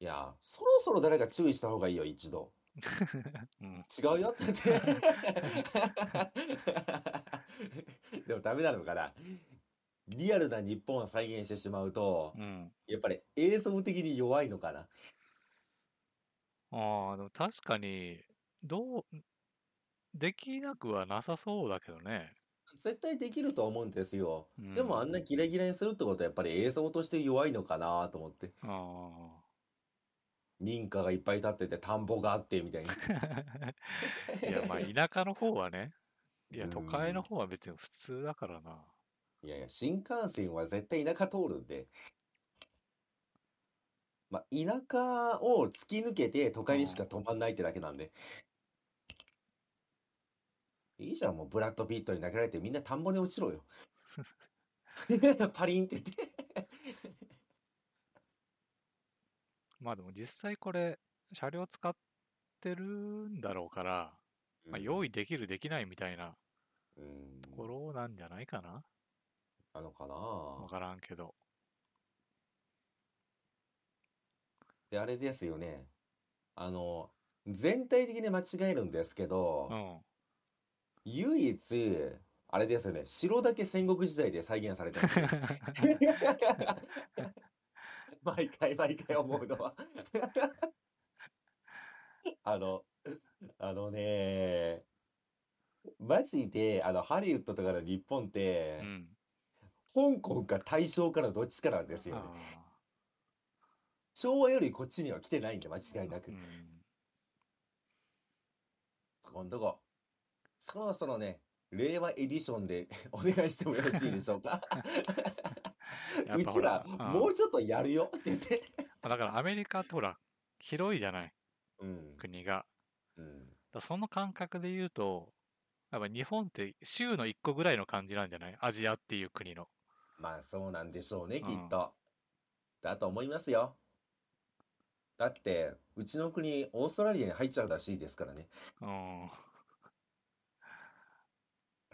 いや、そろそろ誰か注意した方がいいよ、一度。うん。違うよって言って。でもダメなのかな。リアルな日本を再現してしまうと、うん。やっぱり映像的に弱いのかな？ああ、でも確かに、どう、できなくはなさそうだけどね。絶対できると思うんですよ。うん。でもあんなギラギラにするってことはやっぱり映像として弱いのかなと思って。あ民家がいっぱい建ってて田んぼがあってみたいな。あ。いや、まあ、田舎の方はね。いや、うん都会の方は別に普通だからな。いやいや、新幹線は絶対田舎通るんで。まあ、田舎を突き抜けて都会にしか止まんないってだけなんで。いいじゃん、もうブラッド・ピットに投げられてみんな田んぼに落ちろよ。パリンって言って。まあでも実際これ、車両使ってるんだろうから、まあ、用意できる、できないみたいなうん、ところなんじゃないかな。なのかなわからんけど。で、あれですよね。あの、全体的に間違えるんですけど、うん。唯一、あれですよね、城だけ戦国時代で再現されてますよ。毎回毎回思うのは あの、あのね、マジで、あの、ハリウッドとかの日本ってう、ん。香港か大正からどっちかなんですよね。あ昭和よりこっちには来てないんで、間違いなくーう。ん。今度こ、そろそろね、令和エディションで お願いしてもよろしいでしょうか？うちら、らもうちょっとやるよって言って。だからアメリカってほら、広いじゃない、うん。国が。うん。その感覚で言うと、やっぱ日本って州の一個ぐらいの感じなんじゃない？アジアっていう国の。まあそうなんでしょうね、うんきっと。だと思いますよ。だって、うちの国、オーストラリアに入っちゃうらしいですからね。うん。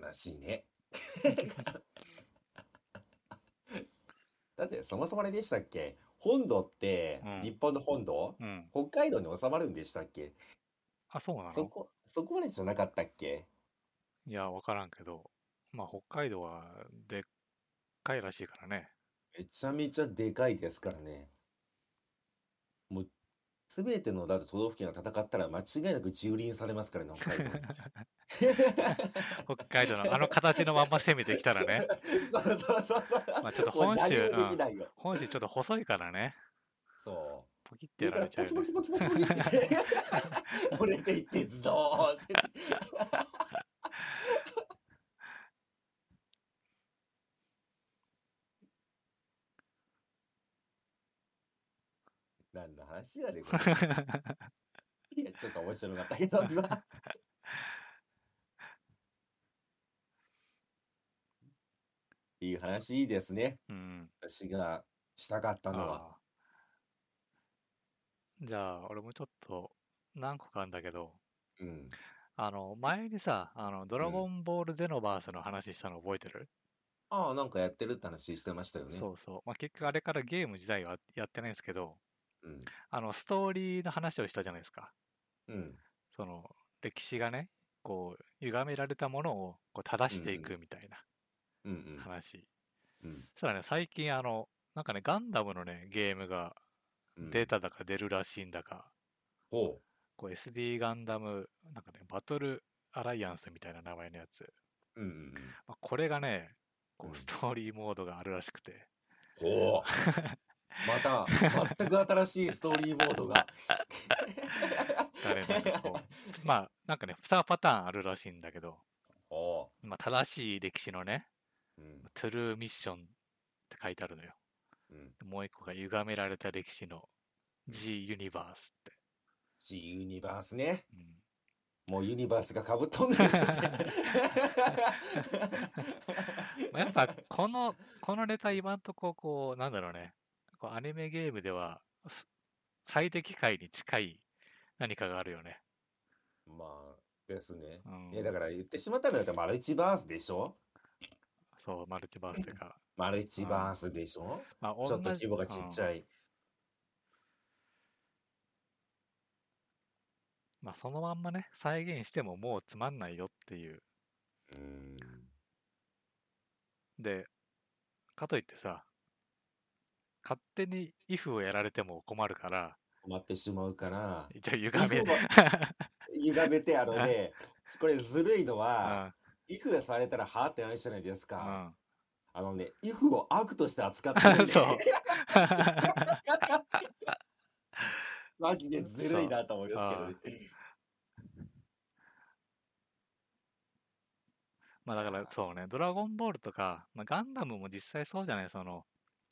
らしいね。だって、そもそもあれでしたっけ？本土ってうん、日本の本土？うん。北海道に収まるんでしたっけ？あ、そうなの？そこ、そこまでじゃなかったっけ？いや、わからんけど。まあ、北海道はでっかいらしいからね。めちゃめちゃでかいですからね。もう、すべてのだって都道府県が戦ったら間違いなく蹂躙されますからね、北海道。北海道のあの形のまんま攻めてきたらね。そうそうそうそう。まあちょっと本州、う。本州ちょっと細いからね。そポキってう。やられちゃうよねポキ。ポキポキポキポキって。折れていってズドーンって。話やねん、これ。いや、ちょっと面白かったけど、今。いう話ですね。うん。私がしたかったのは。じゃあ、俺もちょっと何個かあるんだけど、うん。あの、前にさ、あの、ドラゴンボールゼノバースの話したの覚えてる、ああ、なんかやってるって話してましたよね。そうそう。まあ、結局あれからゲーム自体はやってないんですけど、うん。あの、ストーリーの話をしたじゃないですか。うん。その、歴史がね、こう、歪められたものをこう正していくみたいなうんうん。話。うん。そしたらね、最近あの、なんかね、ガンダムのね、ゲームがうんデータだか出るらしいんだか、ほこう SD ガンダム、なんかね、バトルアライアンスみたいな名前のやつ。う。うんうんうん。まあ、これがね、こうんうストーリーモードがあるらしくて、ほう。また、全く新しいストーリーモードが。がね、なんかこう、まあ、なんかね、2パターンあるらしいんだけど、ほまあ、正しい歴史のね、う。うん。トゥルーミッションって書いてあるのよ。うん。もう一個が歪められた歴史の G ユニバースって。G ユニバースね。うんもうユニバースがかぶっとんねん やっぱこの、このネタ今んとここう、なんだろうね。アニメゲームではす最適解に近い何かがあるよね。まあ、ですね。うんいや、だから言ってしまったら、マルチバースでしょ？そう、マルチバースというか。マルチバースでしょ？まあ、ちょっと規模がちっちうんゃい。まあ、そのまんまね、再現してももうつまんないよっていう。うん。で、かといってさ、勝手に if をやられても困るから、困ってしまうから、一応歪め。歪めてあのね、これずるいのは、if がされたらはってないじゃないですうか。ん。あのね、if を悪として扱ってるんで、マジでずるいなと思いますけどね。まあだからそうね、ドラゴンボールとか、まあ、ガンダムも実際そうじゃない、その、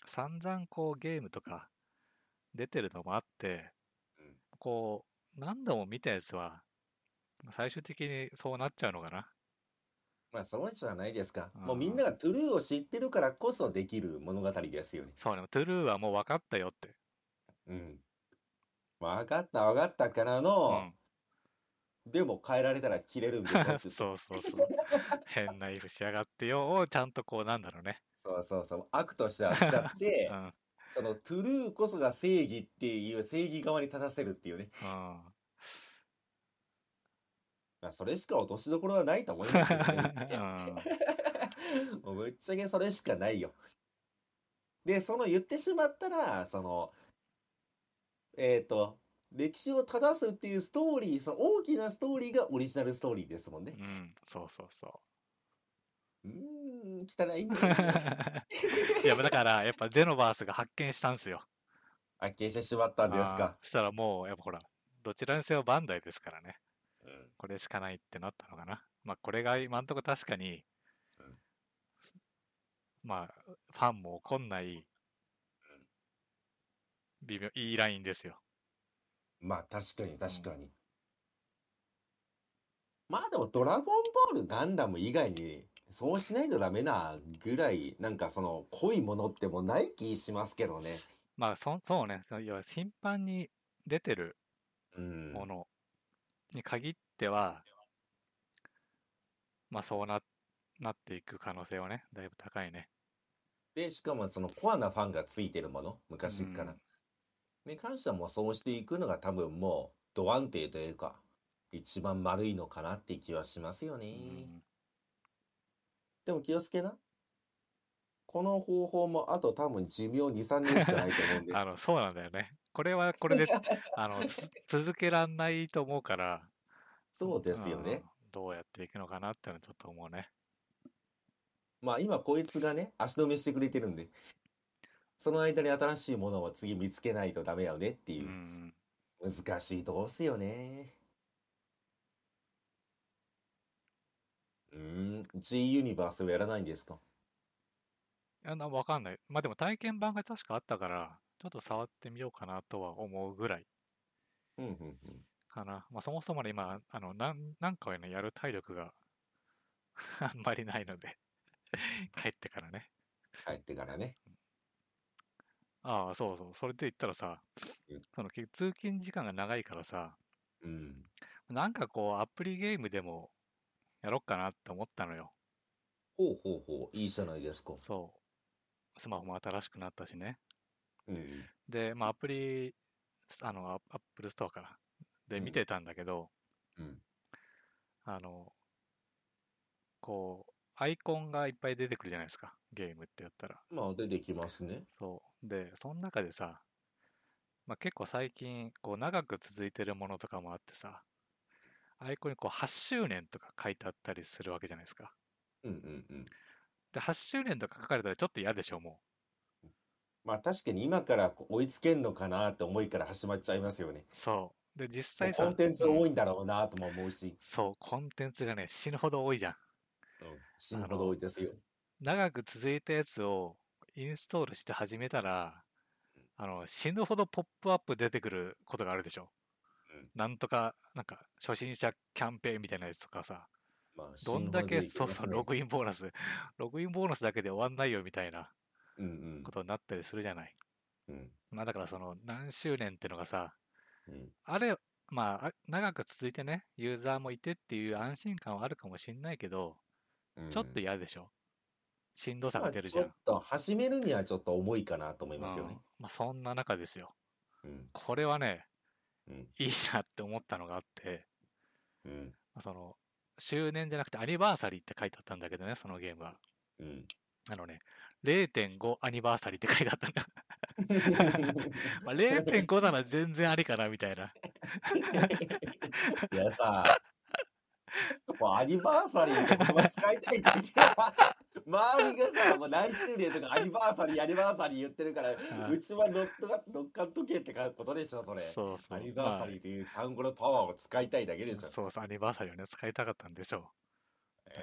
散々こうゲームとか出てるのもあって、うんこう、何度も見たやつは、最終的にそうなっちゃうのかな。まあそうじゃないですか。うんもうみんながトゥルーを知ってるからこそできる物語ですよね。そうね、トゥルーはもう分かったよって。うん。分かった分かったからうの、ん。でも変えられたら切れるんでしょって。そうそうそう。変なイフしやがってよをちゃんとこうなんだろうね。そうそうそう。悪として扱ってう、ん。うん。そのトゥルーこそが正義っていう正義側に立たせるっていうね。まあそれしか落としどころはないと思いますけどね。ぶっちゃけ もうぶっちゃけそれしかないよ。で、その言ってしまったら、その、えっ、と、歴史を正すっていうストーリー、その大きなストーリーがオリジナルストーリーですもんねう。ん、そうそうそうーん、汚い。いや、だから、やっぱゼノバースが発見したんですよ。発見してしまったんですあーか。そしたらもう、やっぱほら、どちらにせよバンダイですからね。うんこれしかないってなったのかな。まあ、これが今んとこ確かに、うんまあ、ファンも怒んない、微妙、いいラインですよ。まあ確かに確かに。まあでもドラゴンボールガンダム以外にそうしないとダメなぐらいなんかその濃いものってもうない気しますけどね。まあ、そそうね、その要は頻繁に出てるうん。ものに限っては、まあ、そうな、なっていく可能性はね、だいぶ高いね。で、しかもそのコアなファンがついてるもの、昔っから。うんに関してはもうそうしていくのが多分もうド安定というか、一番丸いのかなって気はしますよね。うんでも気をつけな。この方法もあと多分寿命2、3年しかないと思うんで。あの、そうなんだよね。これはこれで、あの、つ続けらんないと思うから、そうですよね。うんどうやっていくのかなってのはちょっと思うね。まあ今こいつがね、足止めしてくれてるんで、その間に新しいものを次見つけないとダメやよねってういう、ん。難しいとこっすよね。うーん、G ユニバースをやらないんですか？いやな、わかんない。まあでも体験版が確かあったから、ちょっと触ってみようかなとは思うぐらいうんうんうん。かな。まあそもそもね、今、あの、なん、なんかをね、やる体力が あんまりないので、帰ってからね。帰ってからね。ああ、そうそう。それで言ったらさうん、その通勤時間が長いからさ、うん。なんかこう、アプリゲームでもやろっかなって思ったのよ。ほうほうほう、いいじゃないですか。そう。スマホも新しくなったしね。うん。で、まあアプリ、あの、アアップルストアから。で、うん見てたんだけど、うん。あの、こう、アイコンがいっぱい出てくるじゃないですか。ゲームってやったら。まあ出てきますね。そう。で、その中でさ、まあ、結構最近、こう、長く続いてるものとかもあってさ、アイコンにこう、8周年とか書いてあったりするわけじゃないですか。うんうんうん。で、8周年とか書かれたらちょっと嫌でしょ、もまあ確かに今から追いつけんのかなって思いから始まっちゃいますよね。う。そう。で、実際さ、コンテンツうん多いんだろうなとも思うし、そう、コンテンツがね、死ぬほど多いじゃん。うん、死ぬほど多いですよ。長く続いたやつをインストールして始めたら、あの、死ぬほどポップアップ出てくることがあるでしょ。うんなんとか、なんか、初心者キャンペーンみたいなやつとかさ、まあ、どんだけ、そうそう、ログ。グインボーナス、ログインボーナスだけで終わんないよみたいなうんうんことになったりするじゃない。うんまあだからその何周年ってのがさ、うんあれ、まああ長く続いてね、ユーザーもいてっていう安心感はあるかもしんないけど、うんちょっと嫌でしょ？しんどさまあが出るじゃん。ちょっと始めるにはちょっと重いかなと思いますよねうん。まあそんな中ですよ。うんこれはね、うんいいなって思ったのがあって、うんまあその、周年じゃなくてアニバーサリーって書いてあったんだけどね、そのゲームは。うん。あのね、0.5アニバーサリーって書いてあったんだ。まあ、0.5なら全然ありかなみたいな。いやさ、もうアニバーサリーって言葉使いたいって言ってた周りがさ、もう何周年とかアニバーサリー、アニバーサリー言ってるから、あうちは乗っか乗っかっとけってことでしょ、それ。そうそう。アニバーサリーという単語のパワーを使いたいだけでしょ。まあそうそう、アニバーサリーをね、使いたかったんでしょう。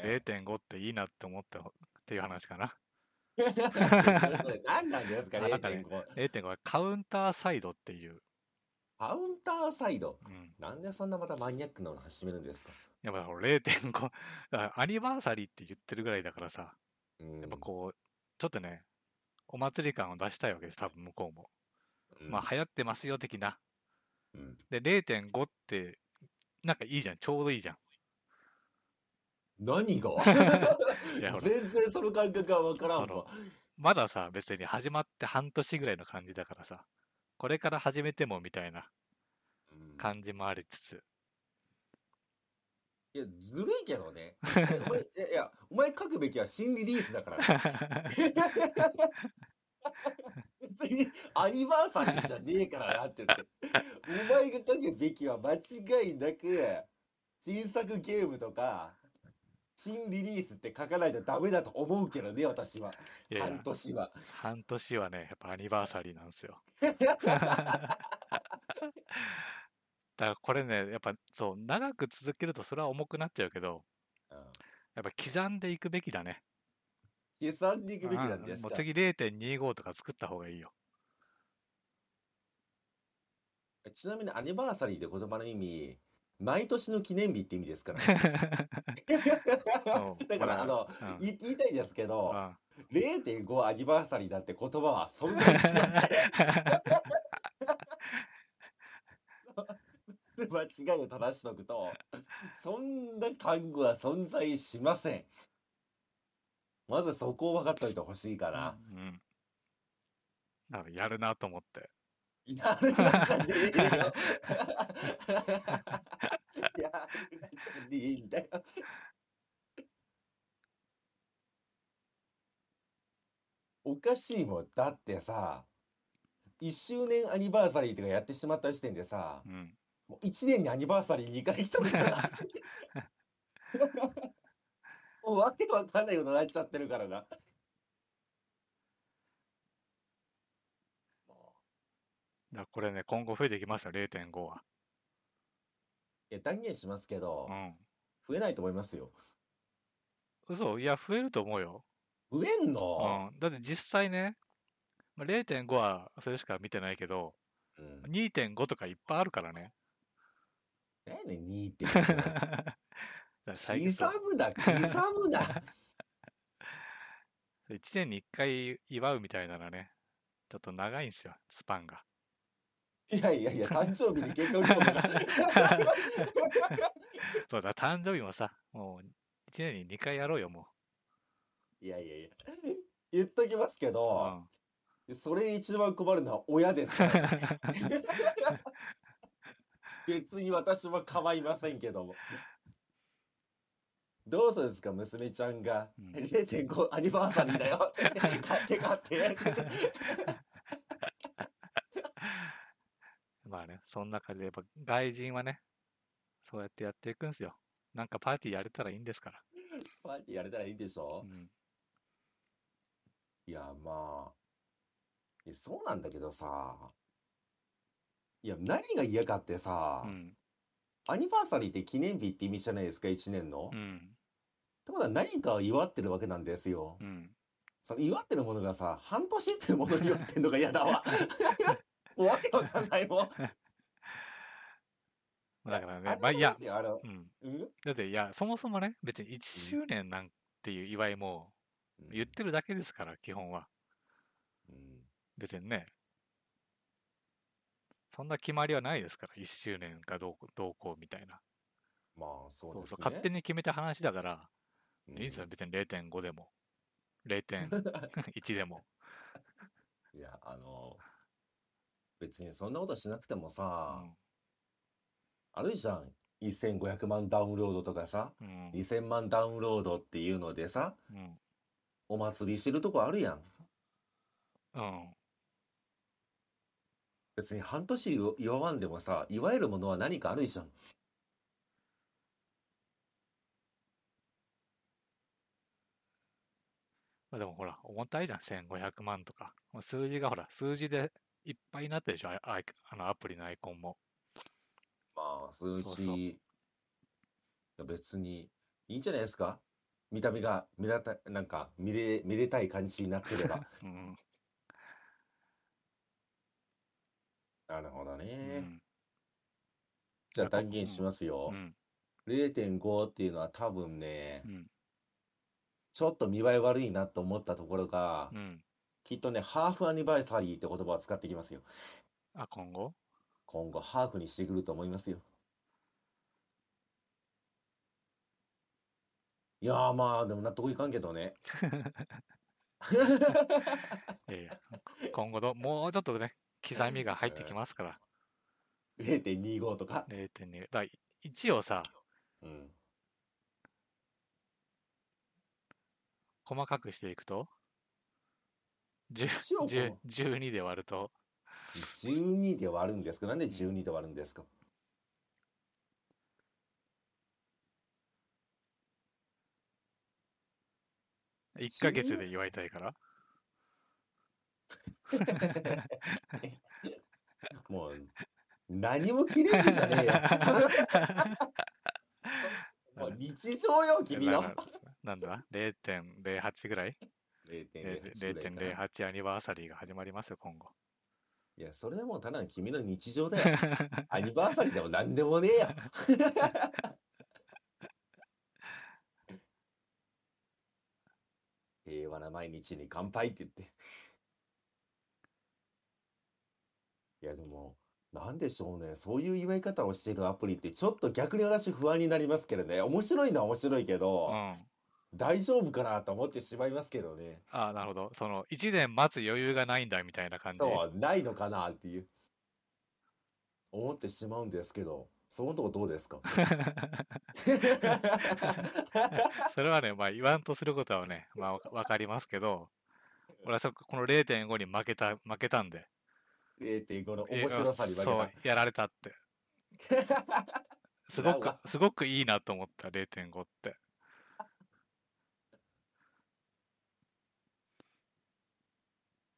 え0.5っていいなって思ったっていう話かな。何なんですか、あなんかね0.5。0.5はカウンターサイドっていう。カウンターサイド？うん。なんでそんなまたマニアックなの始めるんですか？やっぱ0.5、だからアニバーサリーって言ってるぐらいだからさ、うんやっぱこう、ちょっとね、お祭り感を出したいわけです、多分向こうも。うんまあ、流行ってますよ、的な。うんで、0.5って、なんかいいじゃん、ちょうどいいじゃん。何が？全然その感覚は分からんわ。まださ、別に始まって半年ぐらいの感じだからさ、これから始めてもみたいなうん感じもありつつ、いや、ずるいけどね。お前いやいや、お前書くべきは新リリースだからね。別にアニバーサリーじゃねえからなって言って。お前が書くべきは間違いなく、新作ゲームとか、新リリースって書かないとダメだと思うけどね、私は。いやいや半年は。半年はね、やっぱアニバーサリーなんですよ。だからこれね、やっぱそう、長く続けるとそれは重くなっちゃうけど、うんやっぱ刻んでいくべきだね。刻んでいくべきなんですか。もう次0.25とか作った方がいいよ。ちなみにアニバーサリーって言葉の意味、毎年の記念日って意味ですから。そう だから、あの、うん言言いたいですけど、うん0.5アニバーサリーだって言葉は存在しませ ん。間違いを正しとくと、そんな単語は存在しません。まずそこを分かっておいてほしいかな。うん。だからやるなと思って。やるなじゃねえよ。やるなじゃねえんだよ。おかしいもん。だってさ、1周年アニバーサリーとかやってしまった時点でさ、うん。もう1年にアニバーサリー2回来たんじゃない もうわけわかんないことになっちゃってるからな。もだこれね、今後増えていきますよ、0.5は。ういや、断言しますけどう、ん。増えないと思いますよ。嘘？いや、増えると思うよ。増えんうのん。だって実際ね、まあ0.5はそれしか見てないけど、うん。2.5とかいっぱいあるからね。何やねん、2って。う刻むな、刻むな。1年に1回祝うみたいならね、ちょっと長いんですよ、スパンが。いやいやいや、誕生日に結婚してもな そうだ、誕生日もさ、もう1年に2回やろうよ、もいやいやいや。言っときますけう。うど、ん。それ一番困るのは親ですから。別に私は構いませんけども。どうするんですか、娘ちゃんが。うん0.5アニバーサリーだよって。買って買って。まあね、そんな感じで、やっぱ外人はね、そうやってやっていくんですよ。なんかパーティーやれたらいいんですから。パーティーやれたらいいでしょ？う、ん。いや、まあ。そうなんだけどさ。いや、何が嫌かってさ、うん。アニバーサリーって記念日って意味じゃないですか、1年の。っうん。てことは何かを祝ってるわけなんですよ。うん。その祝ってるものがさ、半年っていうものに祝ってんのが嫌だわ。も うわけわかんないもん。だからね、まあいや。うんだって、いや、そもそもね、別に1周年なんていう祝いも言ってるだけですから、基本は。うん別にね。そんな決まりはないですから、1周年かどうこどうこうみたいな。まあ、そうですね。そうそう、勝手に決めた話だから、うんいいですよ、別に0.5でも、0.1 でも。いや、あの、別にそんなことしなくてもさ、あるじゃん。1500万ダウンロードとかさ、うん。うん。2000万ダウンロードっていうのでさ、うん。お祭りしてるとこあるやん。うん。別に半年祝祝わんでもさ、祝えるものは何かあるじゃん。まあでもほら、重たいじゃん、1500万とか。もう数字がほら、数字でいっぱいになってるでしょ、ああいあのアプリのアイコンも。まあ、数そうそう字、いや別にいいんじゃないですか見た目が見らた、なんか見れ、見れたい感じになってれば。うん。なるほどうね。ん。じゃあ断言しますよう。ん。0.5っていうのは多分ねう、ん。ちょっと見栄え悪いなと思ったところがう、ん。きっとね、ハーフアニバーサリーって言葉を使ってきますよ。あ、今後？今後、ハーフにしてくると思いますよ。いやーまあ、でも納得いかんけどね。いやいや、今後ど、もうちょっとね、刻みが入ってきますから。0.25とか？0.2。だから1をさ、うん。細かくしていくと、10 1を10 12で割ると、12で割るんですか？なんで12で割るんですか？1ヶ月で祝いたいから。もう、何も切れるじゃねえよ。もう日常よ、君の。ななんだ ?0.08 ぐらい？0.08ぐらいかな0.08アニバーサリーが始まりますよ、今後。いや、それはもうただの君の日常だよ。アニバーサリーでも何でもねえよ。平和な毎日に乾杯って言って。いや、でも、なんでしょうね。そういう祝い方をしているアプリって、ちょっと逆に私不安になりますけどね。面白いのは面白いけうど、ん。大丈夫かなと思ってしまいますけどね。ああ、なるほど。その、1年待つ余裕がないんだみたいな感じ？そう、ないのかなっていう。思ってしまうんですけど、そのとこどうですか？それはね、まあ言わんとすることはね、まあわわかりますけど、俺はこの0.5に負けた、負けたんで。0.5のえ面白さに負けそうた。、やられたって。すごくすごくいいなと思った、0.5って。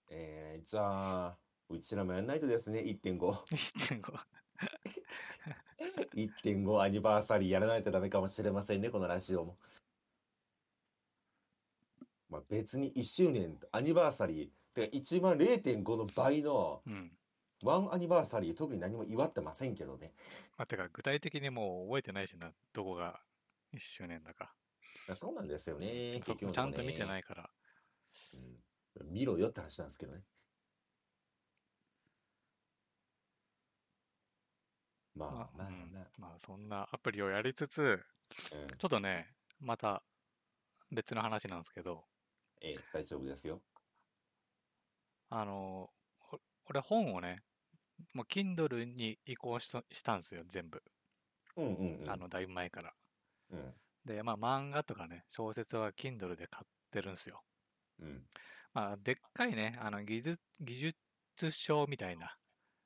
えー、じゃあ、うちらもやんないとですね、1.5。1.5。1.5アニバーサリーやらないとダメかもしれませんね、このラジオも。まあ別に1周年、アニバーサリー、てか一番0.5の倍のうん。1アニバーサリー、特に何も祝ってませんけどね。まあ、てか、具体的にもう覚えてないしな、どこが1周年だか。そうなんですよね、そ結局のちゃんと見てい、ないから。うん。見ろよって話なんですけどね。まあまあ、まあうんまあ。まあ、そんなアプリをやりつつ、うんちょっとね、また別の話なんですけど、ええ、大丈夫ですよ。あの、お俺本をね、もう Kindle に移行しとしたんですよ、全部。うんうんうん。あの、だいぶ前から。うん。で、まあ、漫画とかね、小説は Kindle で買ってるんですよ。うん。まあ、でっかいね、あの、技術、技術書みたいな、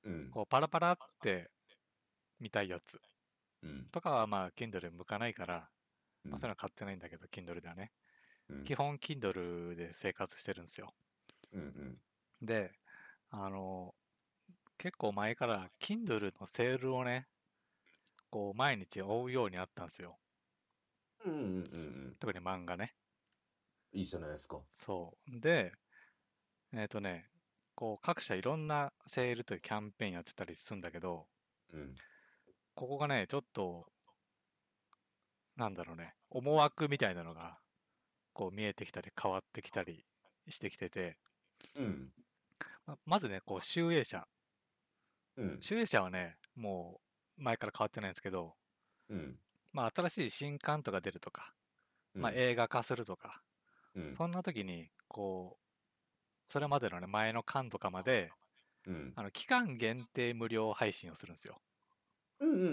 うん。こう、パラパラって見たいやつうん。とかは、まあ、Kindle 向かないから、うんまあ、そういうのは買ってないんだけど、Kindle ではね。うん基本 Kindle で生活してるんですよ。うんうん。で、あの、結構前から Kindle のセールをね、こう毎日追うようになったんですよ。うんうんうん特に漫画ね。いいじゃないですか。そう。で、えっ、とね、こう各社いろんなセールというキャンペーンやってたりするんだけど、うん。ここがね、ちょっと、なんだろうね、思惑みたいなのが、こう見えてきたり変わってきたりしてきてて、うん。ままずね、こう、集英社。うん。集英社はね、もう前から変わってないんですけど、うん。まあ、新しい新刊とか出るとか、まあ、うん映画化するとか、うん。そんな時に、こう、それまでのね、前の巻とかまで、うん。あの期間限定無料配信をするんですよ。うんうんうんう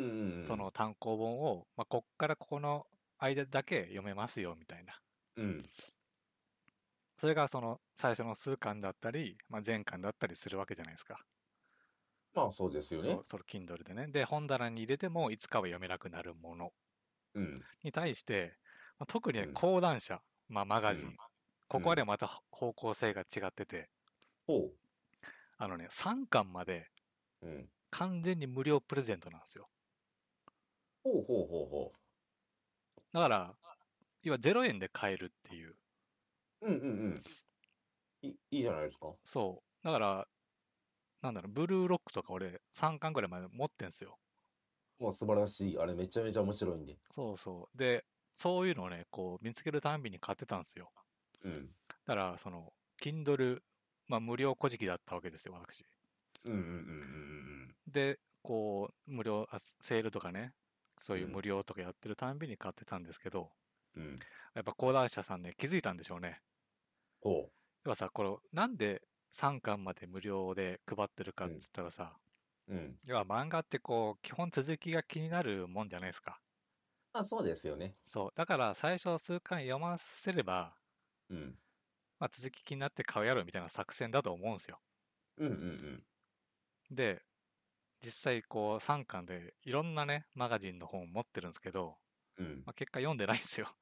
ん。その単行本を、まあ、こっからここの間だけ読めますよみたいな。うん。それがその最初の数巻だったり、まあ、前巻だったりするわけじゃないですか。まあそうですよねそう。その Kindle でね。で、本棚に入れてもいつかは読めなくなるものうん。に対して、まあ、特にねうん講談社、まあ、マガジン、うんここはねまた方向性が違ってて、ほあのね、3巻までう。うん。完全に無料プレゼントなんですよ。ほうほうほうほだから、要は0円で買えるっていう。う。うんうんうん。いいいじゃないですか。そう。だから、なんだろう、ブルーロックとか俺3巻ぐらいまで持ってんすよ。もう素晴らしい。あれめちゃめちゃ面白いんで。そうそう。で、そういうのをね、こう見つけるたんびに買ってたんですよ。うん。だから、その、Kindle、まあ無料古事記だったわけですよ、私。うんうんうんうんで、こう、無料、あセールとかね、そういううん無料とかやってるたんびに買ってたんですけど、うんうん。うん。やっぱ講談社さんね、気づいたんでしょうね。ほ要はさ、これ、なんで3巻まで無料で配ってるかっつったらさ、う。うん。要は漫画ってこう、基本続きが気になるもんじゃないですか。あ、そうですよね。そう。だから最初数巻読ませれば、うん。まあ、続き気になって買うやろみたいな作戦だと思うんですよ。うんうんうん。で、実際こう3巻でいろんなね、マガジンの本を持ってるんですけど、うん。まあ、結果読んでないんですよ。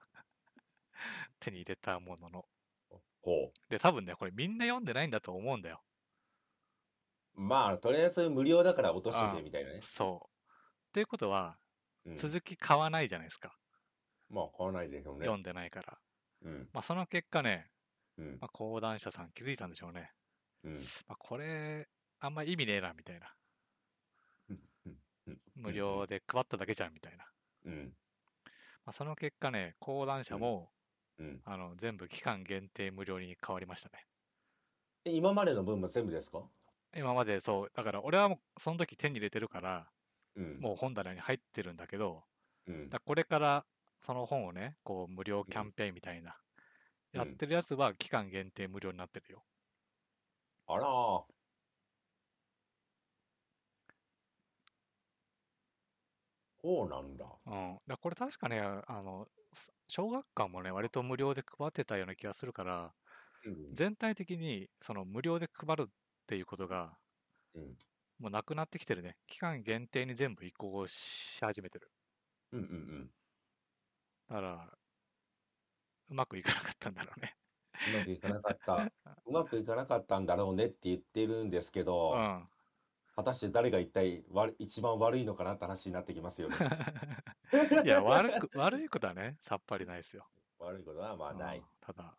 手に入れたものの。ほで、多分ね、これみんな読んでないんだと思うんだよ。う。まあ、とりあえず無料だから落としとけみたいなね。そう。っていうことは、うん。続き買わないじゃないですか。まあ、買わないでしょうね。読んでないから。うん。まあ、その結果ね、うん。まあ、講談社さん気づいたんでしょうね。うん。まあ、これ、あんま意味ねえな、みたいな。無料で配っただけじゃん、みたいな。うん。まあ、その結果ね、講談社も、うん。あの全部期間限定無料に変わりましたね。え今までの分も全部ですか？今までそう、だから俺はもうその時手に入れてるから、うん。もう本棚に入ってるんだけど、うんだ。これからその本をね、こう無料キャンペーンみたいな、うんやってるやつは期間限定無料になってるよ。あらー。そうなんだ。うん。だこれ確かね、あの、す小学館もね、割と無料で配ってたような気がするから、うん。全体的にその無料で配るっていうことが、うん。もうなくなってきてるね。期間限定に全部移行し始めてる。うんうんうん。だから、うまくいかなかったんだろうね。うまくいかなかった。うまくいかなかったんだろうねって言ってるんですけど、うん。果たして誰が一体悪一番悪いのかなって話になってきますよね。いや、悪く、悪いことはね、さっぱりないですよ。悪いことはまあないうん。ただ、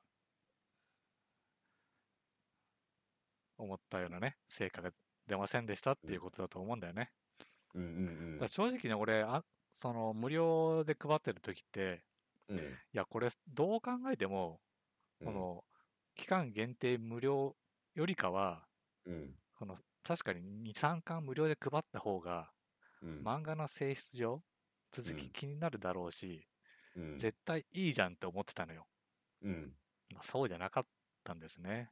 思ったようなね、成果が出ませんでしたっていうことだと思うんだよね。うんうんだから正直ね、俺あ、その無料で配ってる時って、うん。うん。いや、これ、どう考えても、うんこの、期間限定無料よりかは、うん。その確かに2、3巻無料で配った方が、うん。漫画の性質上、続うんき気になるだろうし、うん。絶対いいじゃんって思ってたのよ。うん。まあ、そうじゃなかったんですね。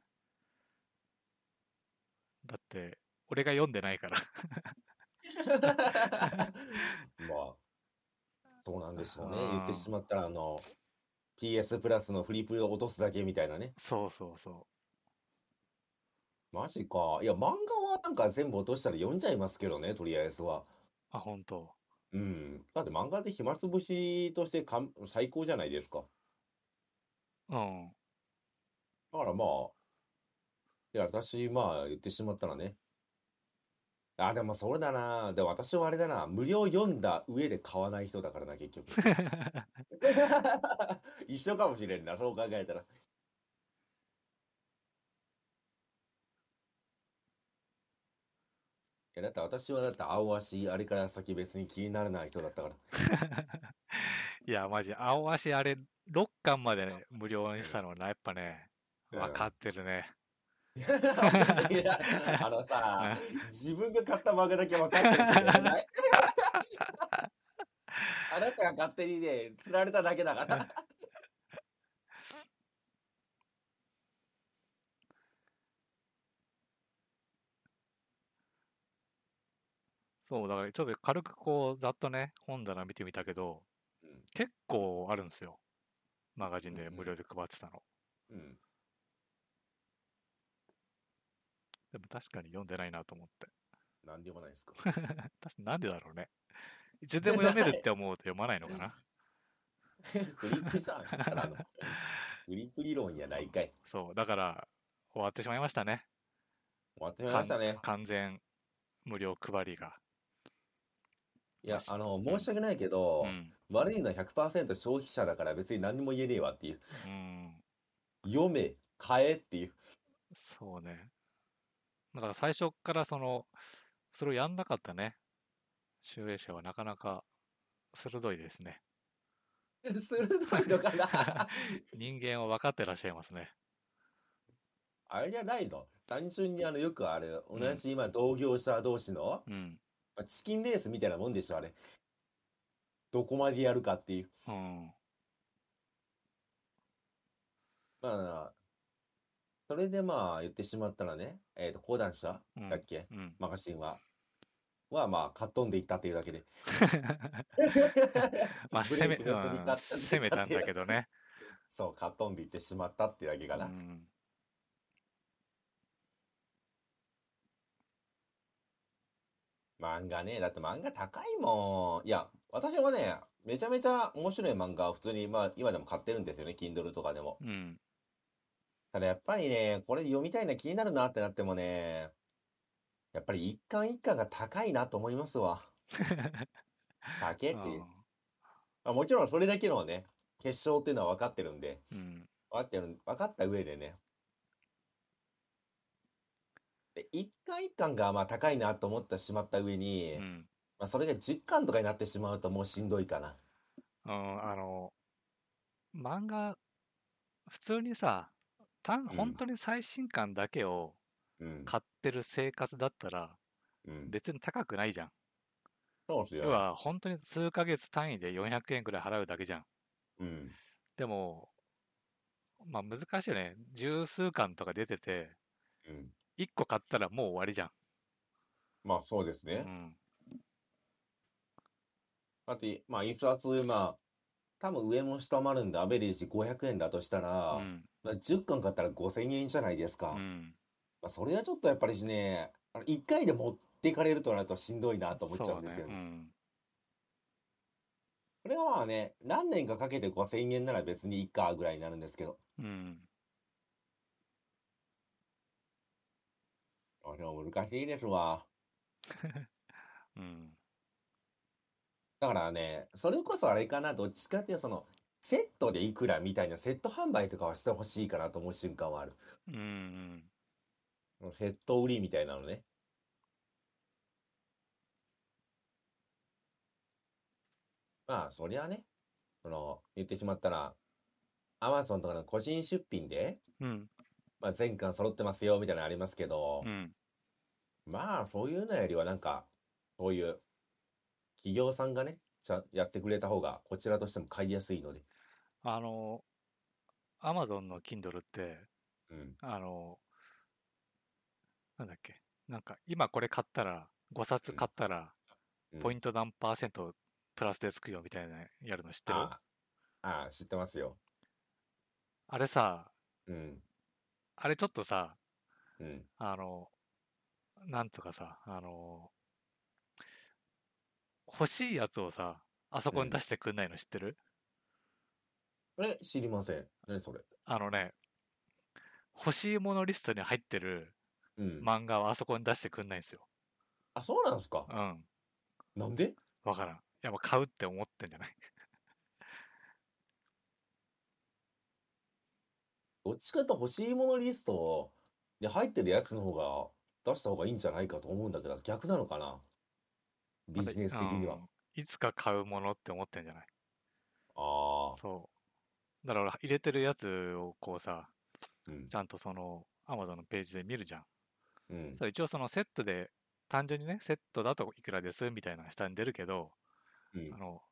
だって、俺が読んでないから。まあ、そうなんでしょうね。うん言ってしまったら、あの、PS プラスのフリープを落とすだけみたいなね。そうそうそマジか。いや、漫画はなんか全部落としたら読んじゃいますけどね、とりあえずは。う。あ、本当。うん。だって漫画で暇つぶしとしてかん最高じゃないですか。うん。だからまあ、いや、私、まあ、言ってしまったらね。あ、でもそうだな。でも私はあれだな。無料読んだ上で買わない人だからな、結局。一緒かもしれんな、そう考えたら。だって私はだって青足、あれから先別に気にならない人だったから。いや、マジ、青足あれ、6巻までね、無料にしたのはな、やっぱね、うん分かってるね。いやあのさ、自分が買った漫画だけ分かってる あなたが勝手にね、釣られただけだから。そう、だからちょっと軽くこう、ざっとね、本棚見てみたけど、うん結構あるんですよ。マガジンで無料で配ってたの。うん。でも確かに読んでないなと思って。なんでもないですか。なんでだろうね。いつでも読めるって思うと読まないのかな。フリップさん、ただのフリップ理論やないかい。そう、だから終わってしまいましたね。終わってしまいましたね完。完全無料配りが。いや、あの、申し訳ないけどう、ん。悪いのは100%消費者だから別に何も言えねえわっていう。うん。読め、買えっていう。そうね。だから最初からその、それをやんなかったね。集英社はなかなか鋭いですね。鋭いのかな？人間を分かってらっしゃいますね。あれじゃないの？単純にあの、よくある、同じ今同業者同士の、うん。まあチキンレースみたいなもんでしょ、あれ。どこまでやるかっていう。うん。まあ、それでまあ言ってしまったらね、えっと、講談社うんだっけ？うん。マガジンは。はまあ、かっ飛 んでいったっていうだけで。まあ、ブ攻め、うん攻めたんだけどね。そう、かっ飛んでいってしまったっていうだけかな。うん。漫画ね、だって漫画高いもん。いや、私はね、めちゃめちゃ面白い漫画を普通に、まあ、今でも買ってるんですよね、Kindle とかでも。うん。ただやっぱりね、これ読みたいな気になるなってなってもね、やっぱり一巻一巻が高いなと思いますわ。高えっていう。まあ、もちろんそれだけのね、決勝っていうのは分かってるんで、うん。分かってる、分かった上でね。で、一巻一巻がまあ高いなと思ってしまった上に、うん。まあそれが10巻とかになってしまうともうしんどいかな。うん、あの、漫画、普通にさ、単ん本当に最新刊だけをうん。買ってる生活だったら、うん。別に高くないじゃん。そうですよ。要は、本当に数ヶ月単位で400円くらい払うだけじゃん。うん。でも、まあ難しいよね。十数巻とか出てて、うん。1個買ったらもう終わりじゃん。まあそうですね。うん。だって、まあ一冊、まあ、多分上も下もあるんで、アベレージ500円だとしたら、うん。まあ10巻買ったら5000円じゃないですか。うん。まあ、それはちょっとやっぱりね、あの1回で持っていかれるとなるとしんどいなと思っちゃうんですよね。ね。これはまあね、何年かかけて5000円なら別にいいかぐらいになるんですけど。うん。うん。あでも難しいですわ。うん。だからね、それこそあれかな、どっちかっていうとその、セットでいくらみたいなセット販売とかはしてほしいかなと思う瞬間はある。うん。セット売りみたいなのね。まあ、そりゃね、その、言ってしまったら、アマゾンとかの個人出品で、うん。まあ、全巻揃ってますよ、みたいなのありますけどう、ん。まあ、そういうのよりはなんか、そういう、企業さんがね、ちゃんやってくれた方が、こちらとしても買いやすいので。あの、アマゾンの Kindle って、うん。あの、なんだっけ、なんか今これ買ったら、5冊買ったら、うんポイント何パーセントプラスでつくよみたいなやるの知ってる？ああ、あ知ってますよ。あれさ、うん。あれちょっとさ、うん。あの、なんとかさ、あの、欲しいやつをさ、あそこに出してくんないの知ってる、え、知りません。何それ。あのね、欲しいものリストに入ってるうん。漫画をあそこに出してくんないんですよ。あ、そうなんですか？うん。なんで？わからん。いや、もう買うって思ってんじゃない？どっちかというと欲しいものリストで入ってるやつの方が出した方がいいんじゃないかと思うんだけど、逆なのかな？ビジネス的には。うん。いつか買うものって思ってんじゃない？ああ、そう。だから入れてるやつをこうさ、うん。ち、ゃんとその Amazon のページで見るじゃん。うん。そ、一応そのセットで、単純にね、セットだといくらですみたいなのが下に出るけど、うん。あ、の、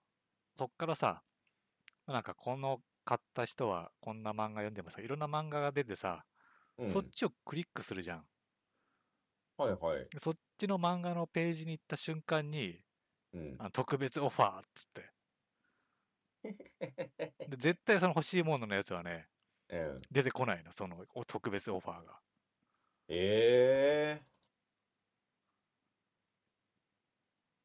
そっからさ、なんかこの買った人はこんな漫画読んでますいろんな漫画が出てさ、うんそっちをクリックするじゃん。はいはい。でそっちの漫画のページに行った瞬間に、うん。あの特別オファーっつって。で絶対その欲しいもののやつはね、うん、出てこないの、そのお特別オファーが。ええ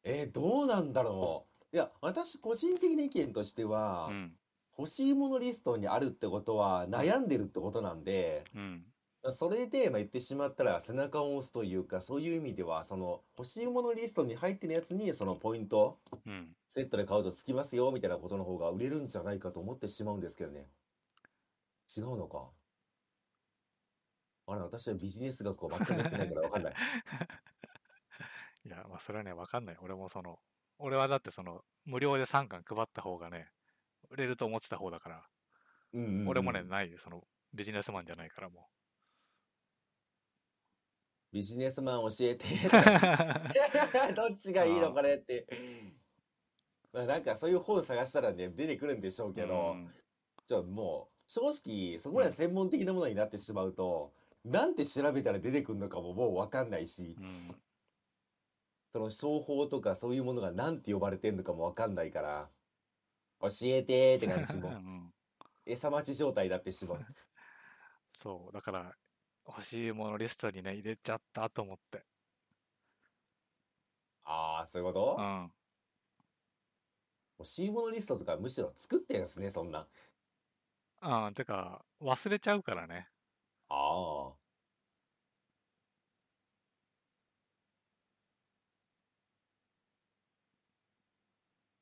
えーどうなんだろう。いや、私個人的な意見としてはう、ん。欲しいものリストにあるってことは悩んでるってことなんで、うん。それで、まあ、言ってしまったら背中を押すというか、そういう意味では、その欲しいものリストに入ってるやつに、そのポイント、うん。セットで買うとつきますよ、みたいなことの方が売れるんじゃないかと思ってしまうんですけどね。違うのか？あれ、私はビジネス学を全くやってないからわかんない。いや、まあそれはね、わかんない。俺もその、俺はだってその、無料で3巻配った方がね、売れると思ってた方だから、うんうんうん俺もね、ないよその、ビジネスマンじゃないからもビジネスマン教えて。う。どっちがいいのこれって。まあなんかそういう本探したらね、出てくるんでしょうけど、うんじゃあもう、正直、そこまで専門的なものになってしまうと、なんて調べたら出てくるのかももうわかんないし、うん。その商法とかそういうものがなんて呼ばれてるのかもわかんないから、教えてーって感じもう、ん餌待ち状態になってしまう。そう、だから、欲しいものリストにね、入れちゃったと思って。ああ、そういうこと？うん。欲しいものリストとかむしろ作ってんすね、そんな。ああ、てか、忘れちゃうからね。ああ。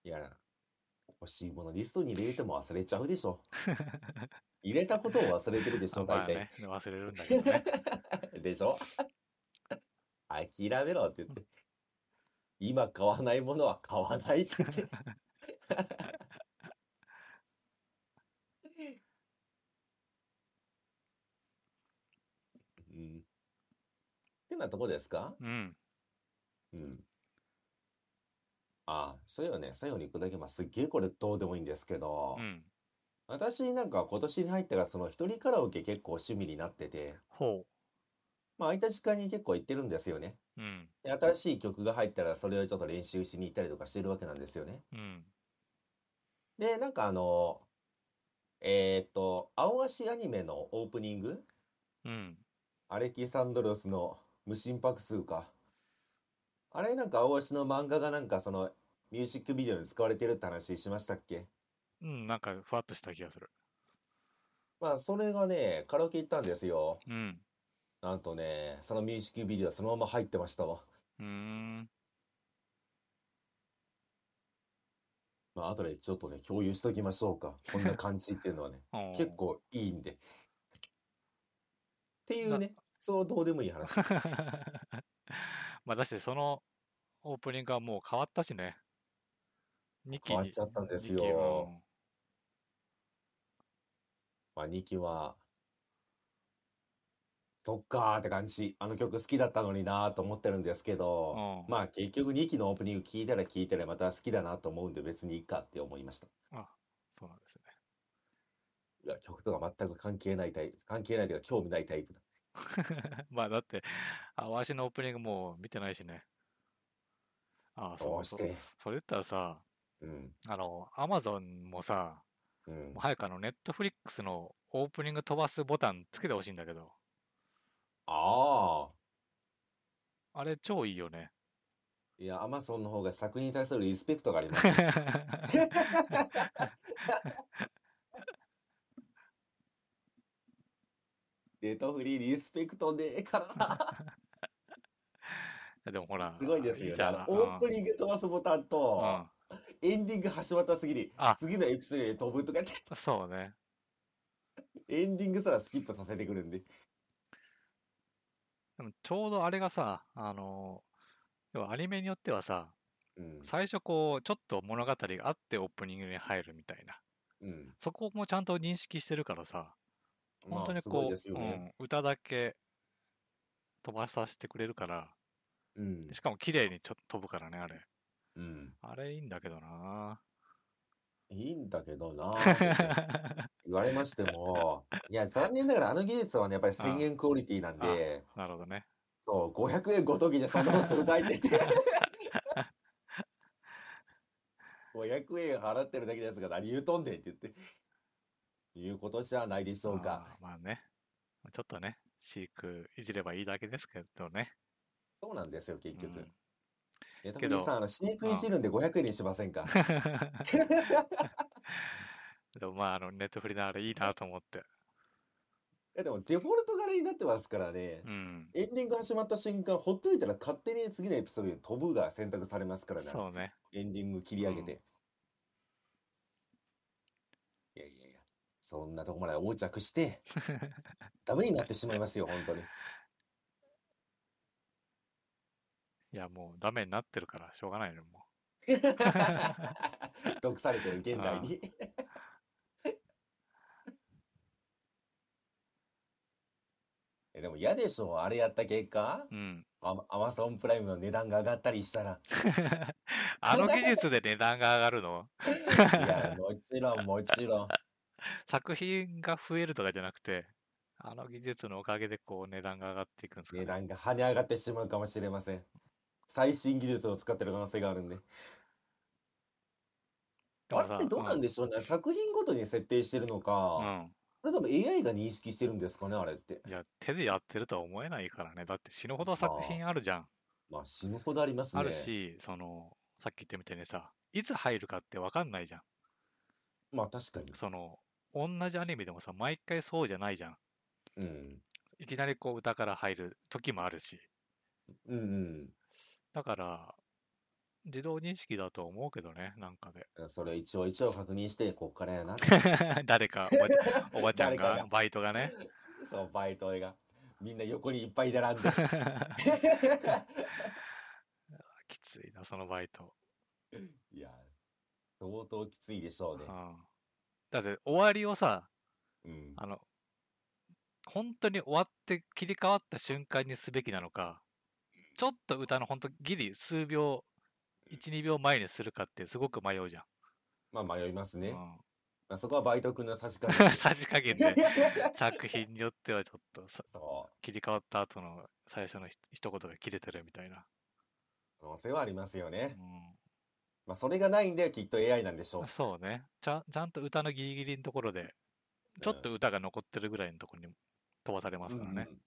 いや、欲しいものリストに入れても忘れちゃうでしょ。入れたことを忘れてるでしょ、大体。まあね、忘れるんだけどね。でしょ？諦めろって言って。今買わないものは買わないって言って。うん。ってなとこですか？うん。うん。ああ、そういえばね、最後に行くだけ、まあ、すっげえこれどうでもいいんですけどう、ん。私なんか今年に入ったらその一人カラオケ結構趣味になってて、ほまあ空いた時間に結構行ってるんですよね。う。うん。で新しい曲が入ったらそれをちょっと練習しに行ったりとかしてるわけなんですよね。うん。で、なんかあの、えーっと、青足アニメのオープニング、うん。アレキサンドロスの無心拍数か。あれなんか青足の漫画がなんかそのミュージックビデオに使われてるって話しましたっけ？うん、なんかふわっとした気がする。まあそれがね、カラオケ行ったんですよ。うん。なんとね、そのミュージックビデオそのまま入ってましたわ。うーん。まあ後でちょっとね、共有しときましょうか。こんな感じっていうのはね、おー結。構いいんで。っていうね、そうどうでもいい話。まあ、だしてそのオープニングはもう変わったしね。2期に変わっちゃったんですよ。まあ2期は、そっかーって感じ。あの曲好きだったのになーと思ってるんですけど、うんまあ結局2期のオープニング聞いたら聞いたらまた好きだなと思うんで別にいいかって思いました。あ、そうなんですね。いや、曲とか全く関係ないタイプ、関係ないというか興味ないタイプだ。まあだって、あわしのオープニングもう見てないしね。ああ、そうそれ言ったらさ、うん。あの、アマゾンもさ、うんもう。早くあの、ネットフリックスのオープニング飛ばすボタンつけてほしいんだけど、ああ。あれ超いいよね。いや、アマゾンの方が作品に対するリスペクトがあります。ネットフリーリスペクトねえから。でもほら、すごいですよね。あのオープニング飛ばすボタンうんと、エンディング橋渡すぎにあ、次のエピソードへ飛ぶとかって、うん、そうね。エンディングすらスキップさせてくるんで。でもちょうどあれがさ、あの、要はアニメによってはさ、うん。最初こう、ちょっと物語があってオープニングに入るみたいな。うん。そこもちゃんと認識してるからさ、まあ本当にこう、ですよね。うん、歌だけ飛ばさせてくれるから、うんで。しかも綺麗にちょっと飛ぶからね、あれ。うん。あれいいんだけどないいんだけどな言われましても、いや、残念ながらあの技術はね、やっぱり1000円クオリティなんで、なるほどね。そう、500円ごときでそんなことするかいって言って。500円払ってるだけですが何言うとんねんって言って。いうことじゃないでしょうか。あーまあね。ちょっとね、飼育いじればいいだけですけどね。そうなんですよ、結局。うんえ、けど高木さん、あの、飼育いじるんで500円にしませんか？でもまあ、あの、ネットフリのあれいいなと思って。え、でもデフォルトがあれになってますからね。うん。エンディング始まった瞬間、ほっといたら勝手に次のエピソードに飛ぶが選択されますからね。そうね。エンディング切り上げて。いやいやいや、そんなとこまで横着して、ダメになってしまいますよ、本当に。いや、もうダメになってるから、しょうがないの、も 毒されてる現代に。えでも嫌でしょあれやった結果？う。うん。アマアマゾンプライムの値段が上がったりしたら。あの技術で値段が上がるの？いや、もちろん、もちろん。作品が増えるとかじゃなくて、あの技術のおかげでこう値段が上がっていくんですかね。値段が跳ね上がってしまうかもしれません。最新技術を使ってる可能性があるんで。あれってどうなんでしょうね。作品ごとに設定してるのうか、ん。それとも AI が認識してるんですかね、あれって。いや、手でやってるとは思えないからね。だって死ぬほど作品あるじゃん。まあ死ぬほどありますね。あるし、その、さっき言ったみたいにさ、いつ入るかってわかんないじゃん。まあ確かに。その、同じアニメでもさ、毎回そうじゃないじゃん。うん。いきなりこう歌から入る時もあるし。うんだから、自動認識だと思うけどね、なんかで。うん。それ一応一応確認して、こっからやな。誰かおばちゃん、おばちゃんがが、バイトがね。そう、バイトが。みんな横にいっぱい並んで。きついな、そのバイト。いや、相当きついでしょうねう。んだって終わりをさ、うん。あの、本当に終わって切り替わった瞬間にすべきなのか、ちょっと歌の本当ギリ数秒、1、2秒前にするかってすごく迷うじゃん。まあ迷いますね。うんまあ、そこはバイト君の差し加減さじ 加減で作品によってはちょっとさそ切り替わった後の最初のひ一言が切れてるみたいな。う。可能性はありますようね。んまあそれがないんできっと AI なんでしょう。そうねちゃ。ちゃんと歌のギリギリのところで、ちょっと歌が残ってるぐらいのところに飛ばされますからね。うんうん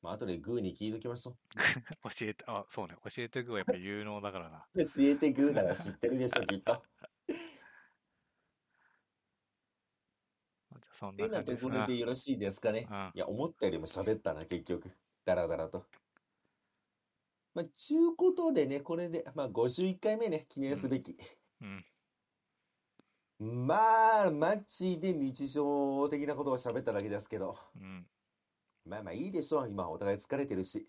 まあ後でグーに聞いときましょ 教えて、あ、そうね。教えてくはやっぱ有能だからな。う。教えてグーなら知ってるでしょ、きっと。そんてななところで。よろしいですかね。うんいや、思ったよりも喋ったな、結局。だらだらと。まあ、ちゅうことでね、これで、まあ、51回目ね、記念すべき。うん。まあ、マジで日常的なことを喋っただけですけど。うん。まあまあいいでしょう。今お互い疲れてるし。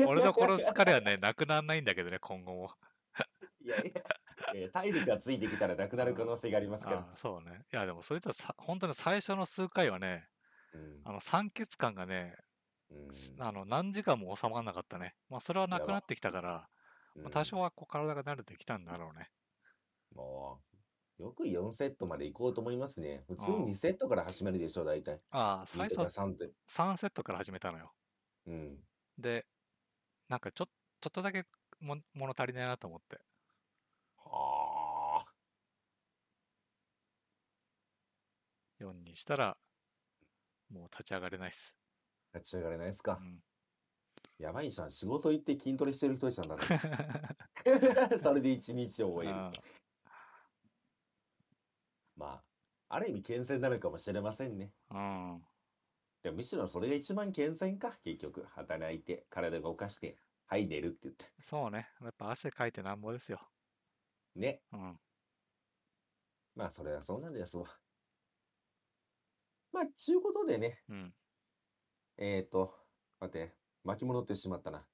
俺のこの疲れはね、なくならないんだけどね、今後も。いやいや、いや体力がついてきたらなくなる可能性がありますから。あそうね。いや、でもそれとさ、本当に最初の数回はね、うんあの、酸欠感がね、うんあの、何時間も収まらなかったね。まあ、それはなくなってきたから、まあ、多少はこう体が慣れてきたんだろうね。もう、よく4セットまで行こうと思いますね。普通うんに2セットから始めるでしょう、大体。ああ、最2と初はか3って。3セットから始めたのよ。うん。で、なんかちょちょっとだけも物足りないなと思って。はあ。4にしたら、もう立ち上がれないっす。立ち上がれないですか。うん。やばいじゃん。仕事行って筋トレしてる人じゃんだね。それで一日を終える。あまあ、ある意味健全なのかもしれませんね。あうん。でもむしろそれが一番健全か、結局。働いて、体動かして、はい、寝るって言って。そうね。やっぱ汗かいてなんぼですよ。ね。うん。まあ、それはそうなんですわ。まあ、ちゅうことでね、うん。えっと、待って、巻き戻ってしまったな。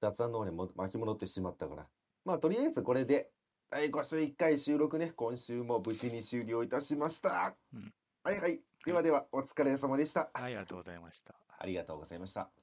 雑談の方にも巻き戻ってしまったから。まあ、とりあえずこれで、はい、5週1回収録ね、今週も無事に終了いたしました。うんはいはい。ではでは、お疲れ様でした。はい、ありがとうございました。ありがとうございました。